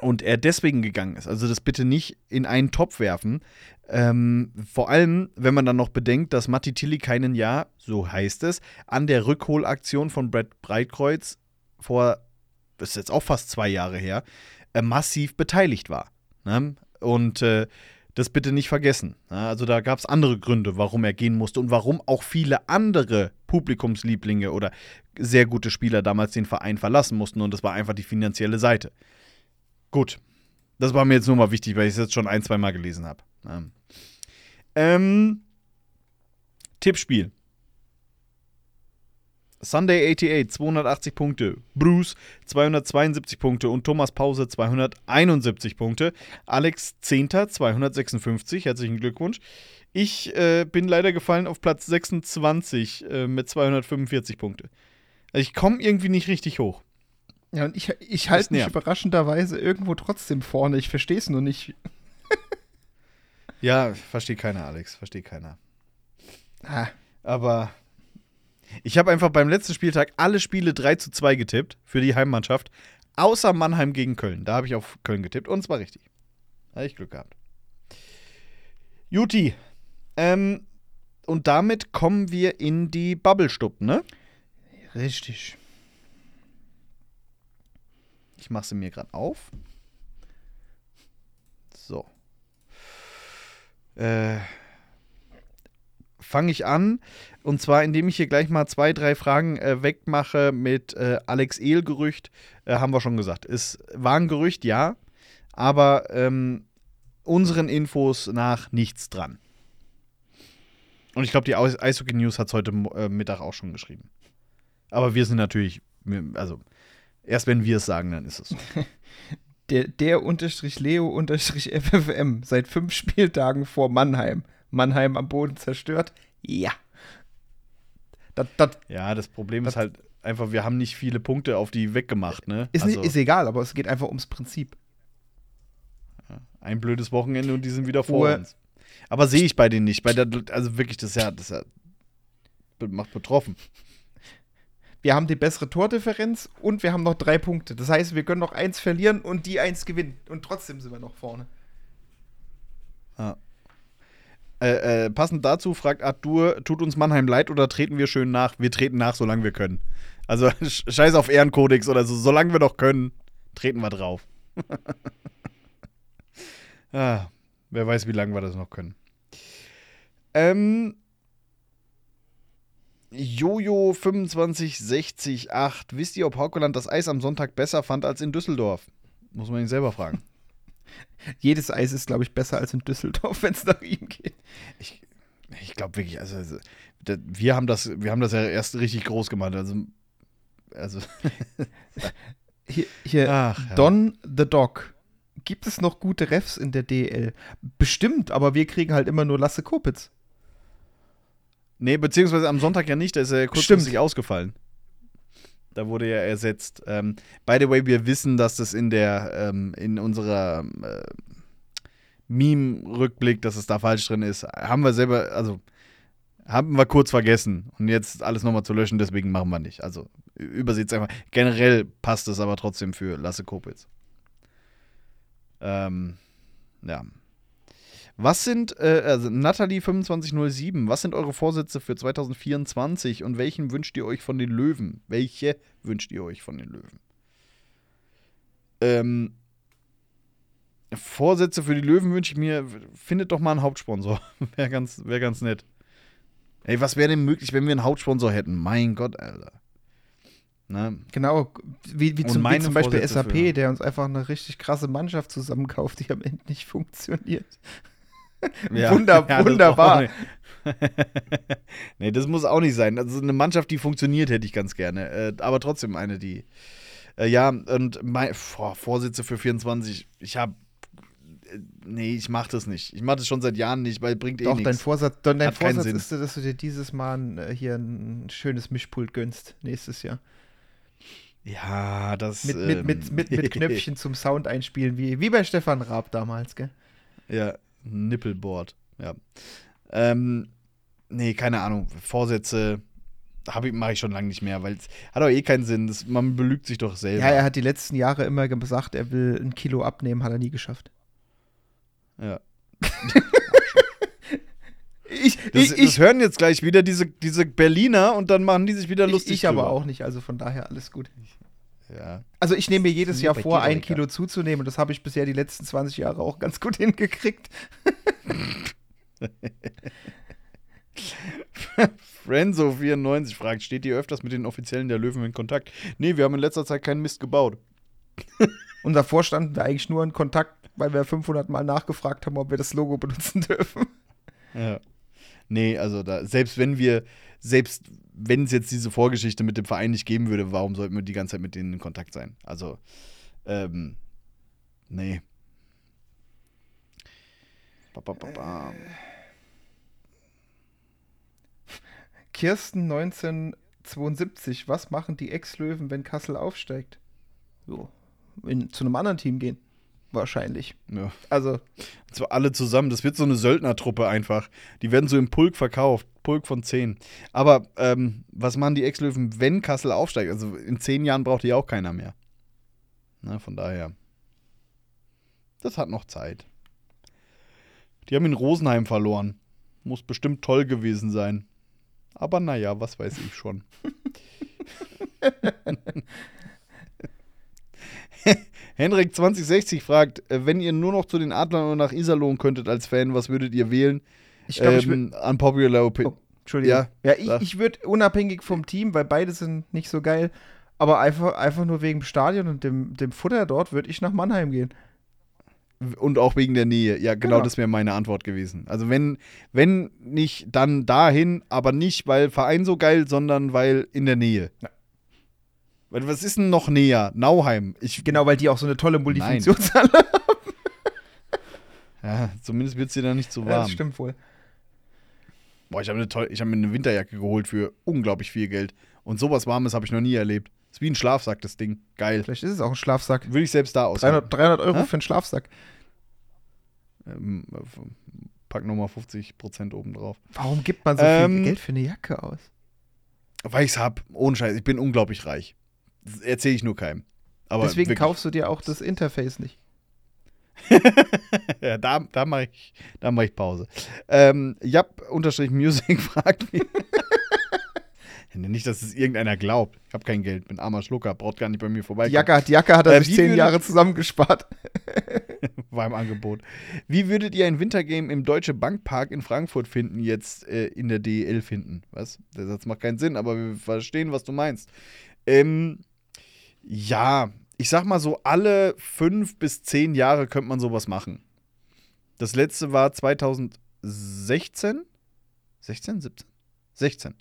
und er deswegen gegangen ist. Also das bitte nicht in einen Topf werfen. Ähm, vor allem, wenn man dann noch bedenkt, dass Matti Tilikainen ja, so heißt es, an der Rückholaktion von Brad Breitkreuz vor, das ist jetzt auch fast zwei Jahre her, äh, massiv beteiligt war. Ne? Und äh, das bitte nicht vergessen. Also da gab es andere Gründe, warum er gehen musste und warum auch viele andere Publikumslieblinge oder sehr gute Spieler damals den Verein verlassen mussten. Und das war einfach die finanzielle Seite. Gut. Das war mir jetzt nur mal wichtig, weil ich es jetzt schon ein, zwei Mal gelesen habe. Ähm, Tippspiel. Sunday 88, 280 Punkte. Bruce 272 Punkte und Thomas Pause 271 Punkte. Alex 10. 256. Herzlichen Glückwunsch. Ich äh, bin leider gefallen auf Platz 26 äh, mit 245 Punkte. Also ich komme irgendwie nicht richtig hoch. Ja, und ich, ich halte mich überraschenderweise irgendwo trotzdem vorne. Ich verstehe es nur nicht. Ja, versteht keiner, Alex. Versteht keiner. Ah, Aber ich habe einfach beim letzten Spieltag alle Spiele 3 zu 2 getippt für die Heimmannschaft, außer Mannheim gegen Köln. Da habe ich auf Köln getippt und es war richtig. Habe ich Glück gehabt. Juti. Ähm, und damit kommen wir in die Bubble-Stub, ne? richtig. Ich mache sie mir gerade auf. So. Äh, Fange ich an. Und zwar, indem ich hier gleich mal zwei, drei Fragen äh, wegmache mit äh, Alex Ehl-Gerücht. Äh, haben wir schon gesagt. Es war ein Gerücht, ja. Aber ähm, unseren Infos nach nichts dran. Und ich glaube, die Eis- Eishockey News hat es heute äh, Mittag auch schon geschrieben. Aber wir sind natürlich, also erst wenn wir es sagen, dann ist es so. <laughs> Der, der unterstrich Leo unterstrich FFM seit fünf Spieltagen vor Mannheim. Mannheim am Boden zerstört? Ja. Das, das Ja, das Problem ist halt einfach, wir haben nicht viele Punkte auf die weggemacht, ne? ist, also, ist egal, aber es geht einfach ums Prinzip. ein blödes Wochenende und die sind wieder vor Ruhe. uns. Aber sehe ich bei denen nicht. Bei der, also wirklich, das ja, das ja macht betroffen. Wir haben die bessere Tordifferenz und wir haben noch drei Punkte. Das heißt, wir können noch eins verlieren und die eins gewinnen. Und trotzdem sind wir noch vorne. Äh, äh, passend dazu fragt Arthur, tut uns Mannheim leid oder treten wir schön nach? Wir treten nach, solange wir können. Also <laughs> sch- scheiß auf Ehrenkodex oder so, solange wir noch können, treten wir drauf. <laughs> ah, wer weiß, wie lange wir das noch können. Ähm, Jojo 25608, wisst ihr, ob Haukeland das Eis am Sonntag besser fand als in Düsseldorf? Muss man ihn selber fragen. Jedes Eis ist, glaube ich, besser als in Düsseldorf, <laughs> wenn es nach ihm geht. Ich, ich glaube wirklich, also, also da, wir haben das, wir haben das ja erst richtig groß gemacht. Also, also <laughs> Hier, hier Ach, ja. Don the Dog. Gibt es noch gute Refs in der DL? Bestimmt, aber wir kriegen halt immer nur Lasse Kopitz. nee, beziehungsweise am Sonntag ja nicht, da ist er kurzfristig ausgefallen. Da wurde er ersetzt. Ähm, by the way, wir wissen, dass das in der, ähm, in unserer äh, Meme-Rückblick, dass es da falsch drin ist. Haben wir selber, also haben wir kurz vergessen. Und jetzt alles nochmal zu löschen, deswegen machen wir nicht. Also überseht es einfach. Generell passt es aber trotzdem für Lasse Kopitz. Ähm, ja. Was sind, äh, also Nathalie2507, was sind eure Vorsätze für 2024 und welchen wünscht ihr euch von den Löwen? Welche wünscht ihr euch von den Löwen? Ähm, Vorsätze für die Löwen wünsche ich mir, findet doch mal einen Hauptsponsor. <laughs> wäre ganz, wär ganz nett. Ey, was wäre denn möglich, wenn wir einen Hauptsponsor hätten? Mein Gott, Alter. Ne? Genau, wie, wie, zum, wie zum Beispiel Vorsätze SAP, für- der uns einfach eine richtig krasse Mannschaft zusammenkauft, die am Ende nicht <laughs> funktioniert. <laughs> Ja. Wunder, <laughs> Ja, wunderbar. <laughs> nee, das muss auch nicht sein. Also eine Mannschaft, die funktioniert, hätte ich ganz gerne. Äh, aber trotzdem eine, die. Äh, ja, und mein boah, Vorsitze für 24. Ich habe. Nee, ich mache das nicht. Ich mache das schon seit Jahren nicht, weil bringt eh Doch, dein nichts. Vorsatz, dein keinen Vorsatz ist, dass du dir dieses Mal äh, hier ein schönes Mischpult gönnst nächstes Jahr. Ja, das. Mit, mit, mit, ähm, mit, mit Knöpfchen zum Sound einspielen, wie, wie bei Stefan Raab damals, gell? Ja, Nippelboard, ja. Ähm, nee, keine Ahnung. Vorsätze mache ich schon lange nicht mehr, weil es hat auch eh keinen Sinn. Das, man belügt sich doch selber. Ja, er hat die letzten Jahre immer gesagt, er will ein Kilo abnehmen, hat er nie geschafft. Ja. <laughs> Ich, Das, ich, das ich, hören jetzt gleich wieder diese, diese Berliner und dann machen die sich wieder ich, lustig. ich aber drüber. auch nicht, also von daher alles gut. Ja. Also ich nehme mir jedes Jahr vor, ein. Kilo zuzunehmen das habe ich bisher die letzten 20 Jahre auch ganz gut <laughs> hingekriegt. <laughs> Frenzo94 fragt, steht ihr öfters mit den Offiziellen der Löwen in Kontakt? Nee, wir haben in letzter Zeit keinen Mist gebaut. <laughs> Und davor standen wir eigentlich nur in Kontakt, weil wir 500 Mal nachgefragt haben, ob wir das Logo benutzen dürfen. Ja. Nee, also da, selbst wenn wir, selbst wenn es jetzt diese Vorgeschichte mit dem Verein nicht geben würde, warum sollten wir die ganze Zeit mit denen in Kontakt sein? Also, ähm, nee. Ba, ba, ba, ba. Kirsten 1972, was machen die Ex-Löwen, wenn Kassel aufsteigt? Jo, in, zu einem anderen Team gehen. Wahrscheinlich. Ja. Also, zwar alle zusammen. Das wird so eine Söldnertruppe einfach. Die werden so im Pulk verkauft. Pulk von 10. Aber ähm, was machen die Ex-Löwen, wenn Kassel aufsteigt? Also in 10 Jahren braucht die auch keiner mehr. Na, von daher. Das hat noch Zeit. Die haben in Rosenheim verloren. Muss bestimmt toll gewesen sein. Aber naja, was weiß ich schon. <laughs> Henrik 2060 fragt, äh, wenn ihr nur noch zu den Adlern oder nach Iserlohn könntet als Fan, was würdet ihr wählen? Ich glaube, ich ähm, Unpopular Opinion. Oh, Entschuldigung. Ja, Ja, ich, sag. ich würde unabhängig vom Team, weil beide sind nicht so geil, aber einfach, einfach nur wegen dem Stadion und dem, dem Futter dort, würde ich nach Mannheim gehen. Und auch wegen der Nähe. Ja, genau, Genau. das wäre meine Antwort gewesen. Also wenn, wenn nicht, dann dahin, aber nicht, weil Verein so geil, sondern weil in der Nähe. Ja. Weil was ist denn noch näher? Nauheim. Ich, Genau, weil die auch so eine tolle Multifunktionshalle <laughs> haben. Ja, zumindest wird es dir da nicht so Ja, warm. das stimmt wohl. Boah, ich habe hab mir eine Winterjacke geholt für unglaublich viel Geld. Und sowas Warmes habe ich noch nie erlebt. Ist wie ein Schlafsack, das Ding. Geil. Vielleicht ist es auch ein Schlafsack. Würde ich selbst da aushalten. 300, 300 Euro Hä? für einen Schlafsack. Ähm, pack nochmal 50% oben drauf. Warum gibt man so Ähm, viel Geld für eine Jacke aus? Weil ich's hab, ohne Scheiß, ich bin unglaublich reich. Erzähle ich nur keinem. Aber Deswegen wirklich. kaufst du dir auch das Interface nicht. <laughs> Ja, da, da mache ich, da mach ich Pause. Ähm, Jap unterstrich Music <laughs> fragt mich. nicht, dass es irgendeiner glaubt. Ich habe kein Geld, bin armer Schlucker, braucht gar nicht bei mir Die vorbeikommen. Jacke, die Jacke hat er Äh, sich zehn Jahre zusammengespart. <laughs> war im Angebot. Wie würdet ihr ein Wintergame im Deutsche Bankpark in Frankfurt finden, jetzt äh, in der DEL finden? Was? Der Satz macht keinen Sinn, aber wir verstehen, was du meinst. Ähm, ja, ich sag mal so, alle fünf bis zehn Jahre könnte man sowas machen. Das letzte war 2016? 16, 17? 16.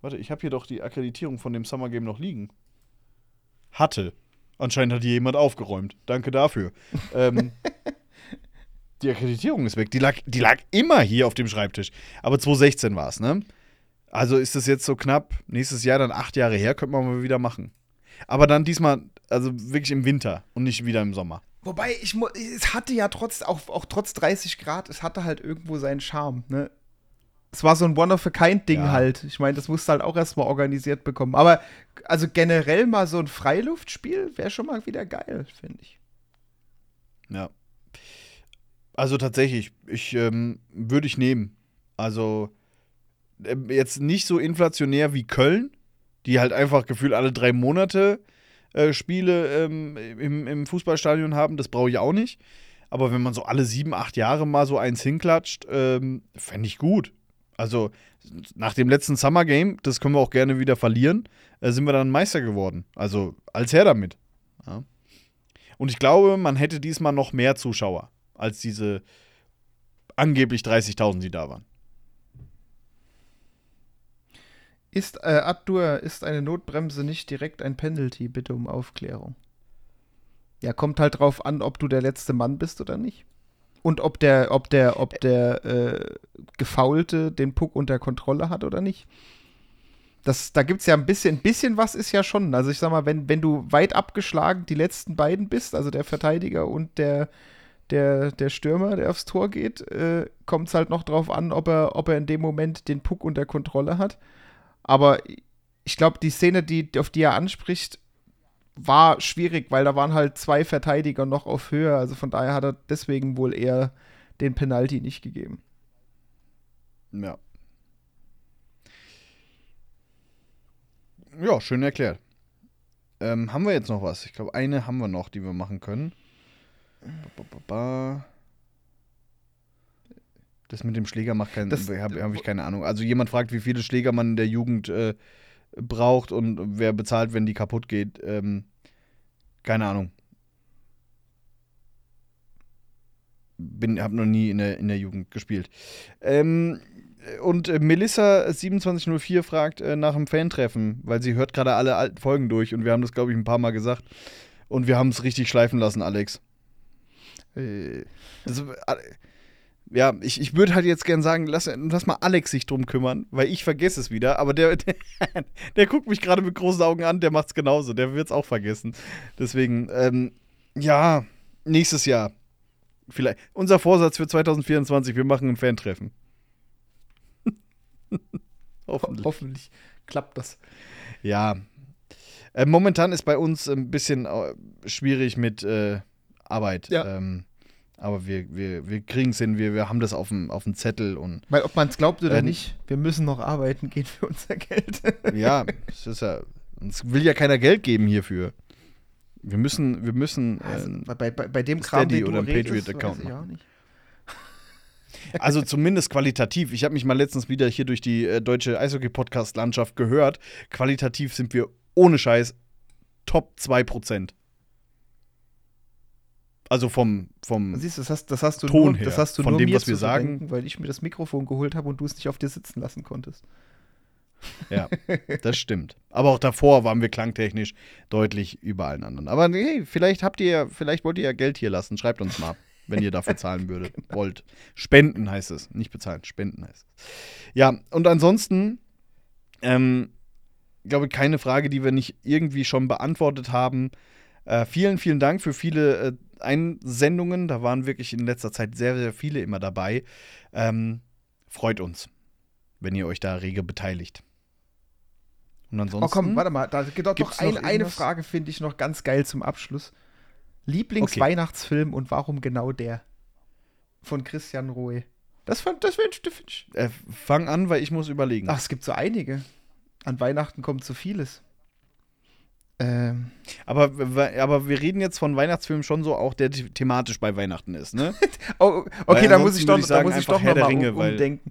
Warte, ich habe hier doch die Akkreditierung von dem Summer Game noch liegen. Hatte. Anscheinend hat hier jemand aufgeräumt. Danke dafür. <laughs> ähm, die Akkreditierung ist weg. Die lag, die lag immer hier auf dem Schreibtisch. Aber 2016 war es, ne? Also ist das jetzt so knapp, nächstes Jahr dann acht Jahre her, könnte man mal wieder machen. Aber dann diesmal, also wirklich im Winter und nicht wieder im Sommer. Wobei, ich es hatte ja trotz, auch, auch trotz 30 Grad, es hatte halt irgendwo seinen Charme, ne? Es war so ein One-of-a-Kind-Ding Ja. halt. Ich meine, das musst du halt auch erstmal organisiert bekommen. Aber also generell mal so ein Freiluftspiel wäre schon mal wieder geil, finde ich. Ja. Also tatsächlich, ich ähm, würde ich nehmen. Also ähm, jetzt nicht so inflationär wie Köln, die halt einfach gefühlt alle drei Monate äh, Spiele ähm, im, im Fußballstadion haben. Das brauche ich auch nicht. Aber wenn man so alle sieben, acht Jahre mal so eins hinklatscht, ähm, fände ich gut. Also nach dem letzten Summer Game, das können wir auch gerne wieder verlieren, äh, sind wir dann Meister geworden. Also als her damit. Ja. Und ich glaube, man hätte diesmal noch mehr Zuschauer als diese angeblich 30.000, die da waren. Ist, äh, Abdur, ist eine Notbremse nicht direkt ein Penalty? Bitte um Aufklärung. Ja, kommt halt drauf an, ob du der letzte Mann bist oder nicht. Und ob der, ob der, ob der äh, Gefaulte den Puck unter Kontrolle hat oder nicht. Das, da gibt es ja ein bisschen, ein bisschen was ist ja schon. Also ich sag mal, wenn, wenn du weit abgeschlagen die letzten beiden bist, also der Verteidiger und der, der, der Stürmer, der aufs Tor geht, äh, kommt es halt noch drauf an, ob er, ob er in dem Moment den Puck unter Kontrolle hat. Aber ich glaube, die Szene, die, auf die er anspricht, war schwierig, weil da waren halt zwei Verteidiger noch auf Höhe. Also von daher hat er deswegen wohl eher den Penalty nicht gegeben. Ja. Ja, schön erklärt. Ähm, haben wir jetzt noch was? Ich glaube, eine haben wir noch, die wir machen können. Ba, ba, ba. Das mit dem Schläger macht keinen Das- habe hab ich keine Ahnung. Also jemand fragt, wie viele Schläger man in der Jugend äh, braucht und wer bezahlt, wenn die kaputt geht. Ähm, keine Ahnung. Bin, habe noch nie in der, in der Jugend gespielt. Ähm, und äh, Melissa2704 fragt äh, nach einem Fantreffen, weil sie hört gerade alle alten Folgen durch und wir haben das, glaube ich, ein paar Mal gesagt. Und wir haben es richtig schleifen lassen, Alex. Äh, Also, äh, ja, ich, ich würde halt jetzt gern sagen, lass, lass mal Alex sich drum kümmern, weil ich vergesse es wieder. Aber der, der, <laughs> der guckt mich gerade mit großen Augen an, der macht es genauso. Der wird es auch vergessen. Deswegen, ähm, ja, nächstes Jahr. Vielleicht. Unser Vorsatz für 2024, wir machen ein Fantreffen. <laughs> Hoffentlich. hoffentlich klappt das. Ja. Äh, momentan ist bei uns ein bisschen äh, schwierig mit äh, Arbeit. Ja. Ähm, aber wir, wir, wir kriegen es hin, wir, wir haben das auf dem, auf dem Zettel und Weil ob man es glaubt oder Äh, nicht, wir müssen noch arbeiten gehen für unser Geld. <laughs> ja, es ist ja, uns will ja keiner Geld geben hierfür. Wir müssen, wir müssen, Also, äh, bei, bei, bei dem Steady Kram, den du oder Patriot-Account <laughs> also zumindest qualitativ. Ich habe mich mal letztens wieder hier durch die äh, deutsche Eishockey-Podcast-Landschaft gehört. Qualitativ sind wir ohne Scheiß Top 2%. Also vom, vom Siehst du, das hast, das hast du Ton nur, her, das hast du von nur dem, was wir sagen. weil ich mir das Mikrofon geholt habe und du es nicht auf dir sitzen lassen konntest. Ja, das stimmt. Aber auch davor waren wir klangtechnisch deutlich über allen anderen. Aber hey, vielleicht habt ihr, vielleicht wollt ihr ja Geld hier lassen. Schreibt uns mal, wenn ihr dafür zahlen würdet. <laughs> Wollt. Spenden heißt es. Nicht bezahlen, spenden heißt es. Ja, und ansonsten, ähm, glaube keine Frage, die wir nicht irgendwie schon beantwortet haben. Äh, vielen, vielen Dank für viele äh, Einsendungen. Da waren wirklich in letzter Zeit sehr, sehr viele immer dabei. Ähm, freut uns, wenn ihr euch da rege beteiligt. Und ansonsten. Oh komm, warte mal, da gibt doch noch, noch ein, eine irgendwas? Frage, finde ich noch ganz geil zum Abschluss. Lieblingsweihnachtsfilm und warum genau der? Von Christian Rohe. Das fand, das wünsch. Äh, fang an, weil ich muss überlegen. Ach, es gibt so einige. An Weihnachten kommt so vieles. Ähm, Aber, aber wir reden jetzt von Weihnachtsfilmen schon so auch, der the- thematisch bei Weihnachten ist, ne? <laughs> oh, okay, da muss ich doch, ich da sagen, muss ich doch Herr noch der mal Ringe, um, umdenken.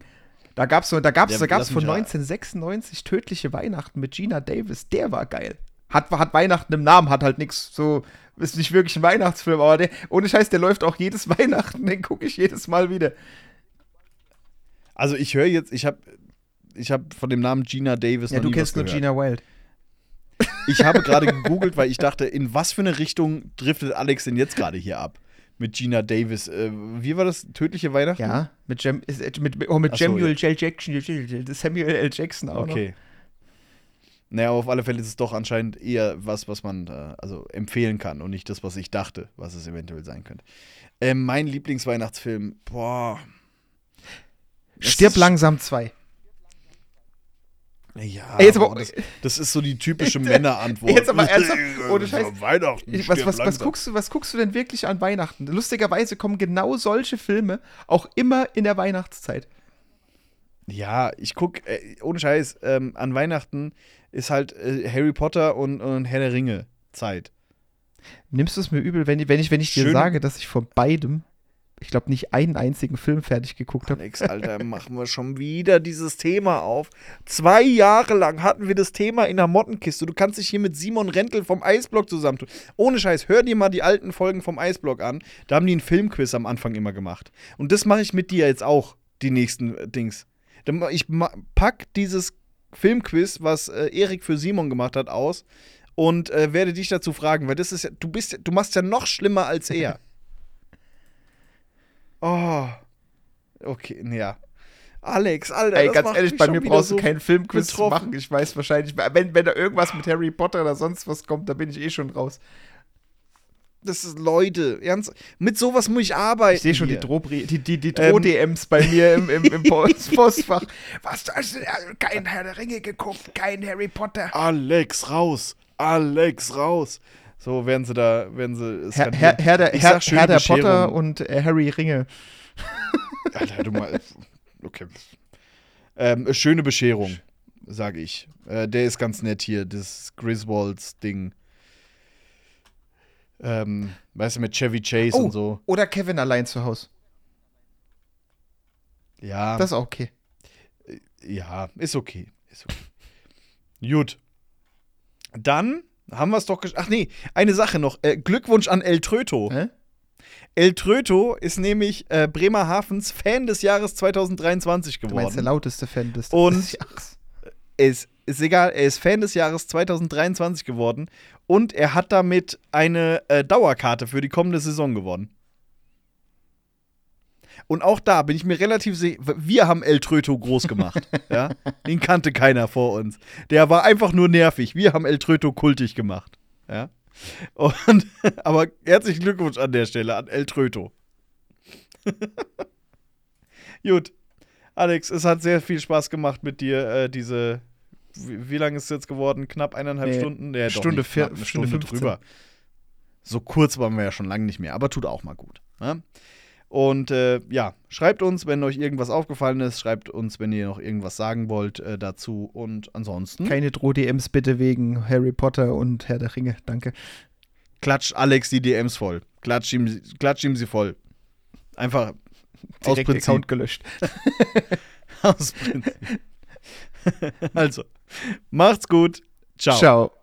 Da gab's so, da gab's, da gab's von mich raten. 1996 Tödliche Weihnachten mit Gina Davis. Der war geil. Hat, hat Weihnachten im Namen, hat halt nichts so, ist nicht wirklich ein Weihnachtsfilm, aber der, ohne Scheiß, der läuft auch jedes <laughs> Weihnachten, den gucke ich jedes Mal wieder. Also ich höre jetzt, ich habe ich hab von dem Namen Gina Davis Ja, du kennst nur. Gina Wild. Ich habe gerade gegoogelt, weil ich dachte, in was für eine Richtung driftet Alex denn jetzt gerade hier ab? mit Gina Davis. Äh, wie war das? Tödliche Weihnachten? Ja, mit, Jam, ist, äh, mit, oh, mit so, Samuel L. Jackson, Samuel L. Jackson auch noch. Okay. Naja, auf alle Fälle ist es doch anscheinend eher was, was man äh, also empfehlen kann und nicht das, was ich dachte, was es eventuell sein könnte. Ähm, mein Lieblingsweihnachtsfilm, boah. Das Stirb langsam 2. Ja, Ey, jetzt aber- das, das ist so die typische <laughs> Männerantwort. Jetzt aber <laughs> ernsthaft, ohne Scheiß. Weihnachten. Was, was, was, guckst du, was guckst du denn wirklich an Weihnachten? Lustigerweise kommen genau solche Filme auch immer in der Weihnachtszeit. Ja, ich guck, äh, ohne Scheiß, ähm, an Weihnachten ist halt äh, Harry Potter und, und Herr der Ringe Zeit. Nimmst du es mir übel, wenn, wenn ich, wenn ich dir Schön. sage, dass ich von beidem, ich glaube, nicht einen einzigen Film fertig geguckt habe? Alex, Alter, machen wir schon wieder dieses Thema auf. Zwei Jahre lang hatten wir das Thema in der Mottenkiste. Du kannst dich hier mit Simon Rentel vom Eisblock zusammentun. Ohne Scheiß, hör dir mal die alten Folgen vom Eisblock an. Da haben die einen Filmquiz am Anfang immer gemacht. Und das mache ich mit dir jetzt auch, die nächsten äh, Dings. Ich pack dieses Filmquiz, was äh, Erik für Simon gemacht hat, aus und äh, werde dich dazu fragen, weil das ist ja, du bist, du machst ja noch schlimmer als er. <laughs> oh. Okay, ja. Alex, Alter, Ey, ganz ehrlich, bei mir brauchst so du keinen Filmquiz zu machen. Ich weiß wahrscheinlich, wenn, wenn da irgendwas mit Harry Potter oder sonst was kommt, da bin ich eh schon raus. Das ist Leute, ernst, mit sowas muss ich arbeiten. Ich sehe schon die hier. Die, die, die Ähm. Droh-DMs bei mir im, im, im <laughs> Post Postfach. Was, hast du kein Herr der Ringe geguckt, kein Harry Potter. Alex raus, Alex raus. So werden sie da, werden sie. Herr. Herr, Herr der, Herr, Herr der. Potter und äh, Harry Ringe. <laughs> Alter, du mal. Okay. Ähm, schöne Bescherung, sage ich. Äh, der ist ganz nett hier, das Griswolds-Ding. Ähm, weißt du, mit Chevy Chase Oh, und so. oder Kevin allein zu Hause. Ja, Das ist auch okay. ja, ist okay. Ist okay. Gut. Dann haben wir es doch gesch Ach nee, eine Sache noch. Äh, Glückwunsch an El Tröto. Hä? El Tröto ist nämlich äh, Bremerhavens Fan des Jahres 2023 Du meinst der geworden. lauteste Fan des Und- des Jahres. Ist, ist egal, er ist Fan des Jahres 2023 geworden und er hat damit eine äh, Dauerkarte für die kommende Saison gewonnen. Und auch da bin ich mir relativ sicher, wir haben El Tröto groß gemacht. <laughs> ja? Den kannte keiner vor uns. Der war einfach nur nervig. Wir haben El Tröto kultig gemacht. Ja? Und, <laughs> aber herzlichen Glückwunsch an der Stelle an El Tröto. <laughs> Gut. Alex, es hat sehr viel Spaß gemacht mit dir, äh, diese. Wie, wie lange ist es jetzt geworden? Knapp eineinhalb Nee, Stunden? Doch Stunde nicht, vier- Stunde Stunde 15. drüber. So kurz waren wir ja schon lange nicht mehr, aber tut auch mal gut. Ne? Und äh, ja, schreibt uns, wenn euch irgendwas aufgefallen ist. Schreibt uns, wenn ihr noch irgendwas sagen wollt äh, dazu. Und ansonsten Keine Droh-DMs bitte wegen Harry Potter und Herr der Ringe. Danke. klatscht Alex die DMs voll. Klatscht ihm, klatscht ihm sie voll. Einfach aus Direkt Prinzip. Account gelöscht. <laughs> Aus Prinzip. also, macht's gut. Ciao. Ciao.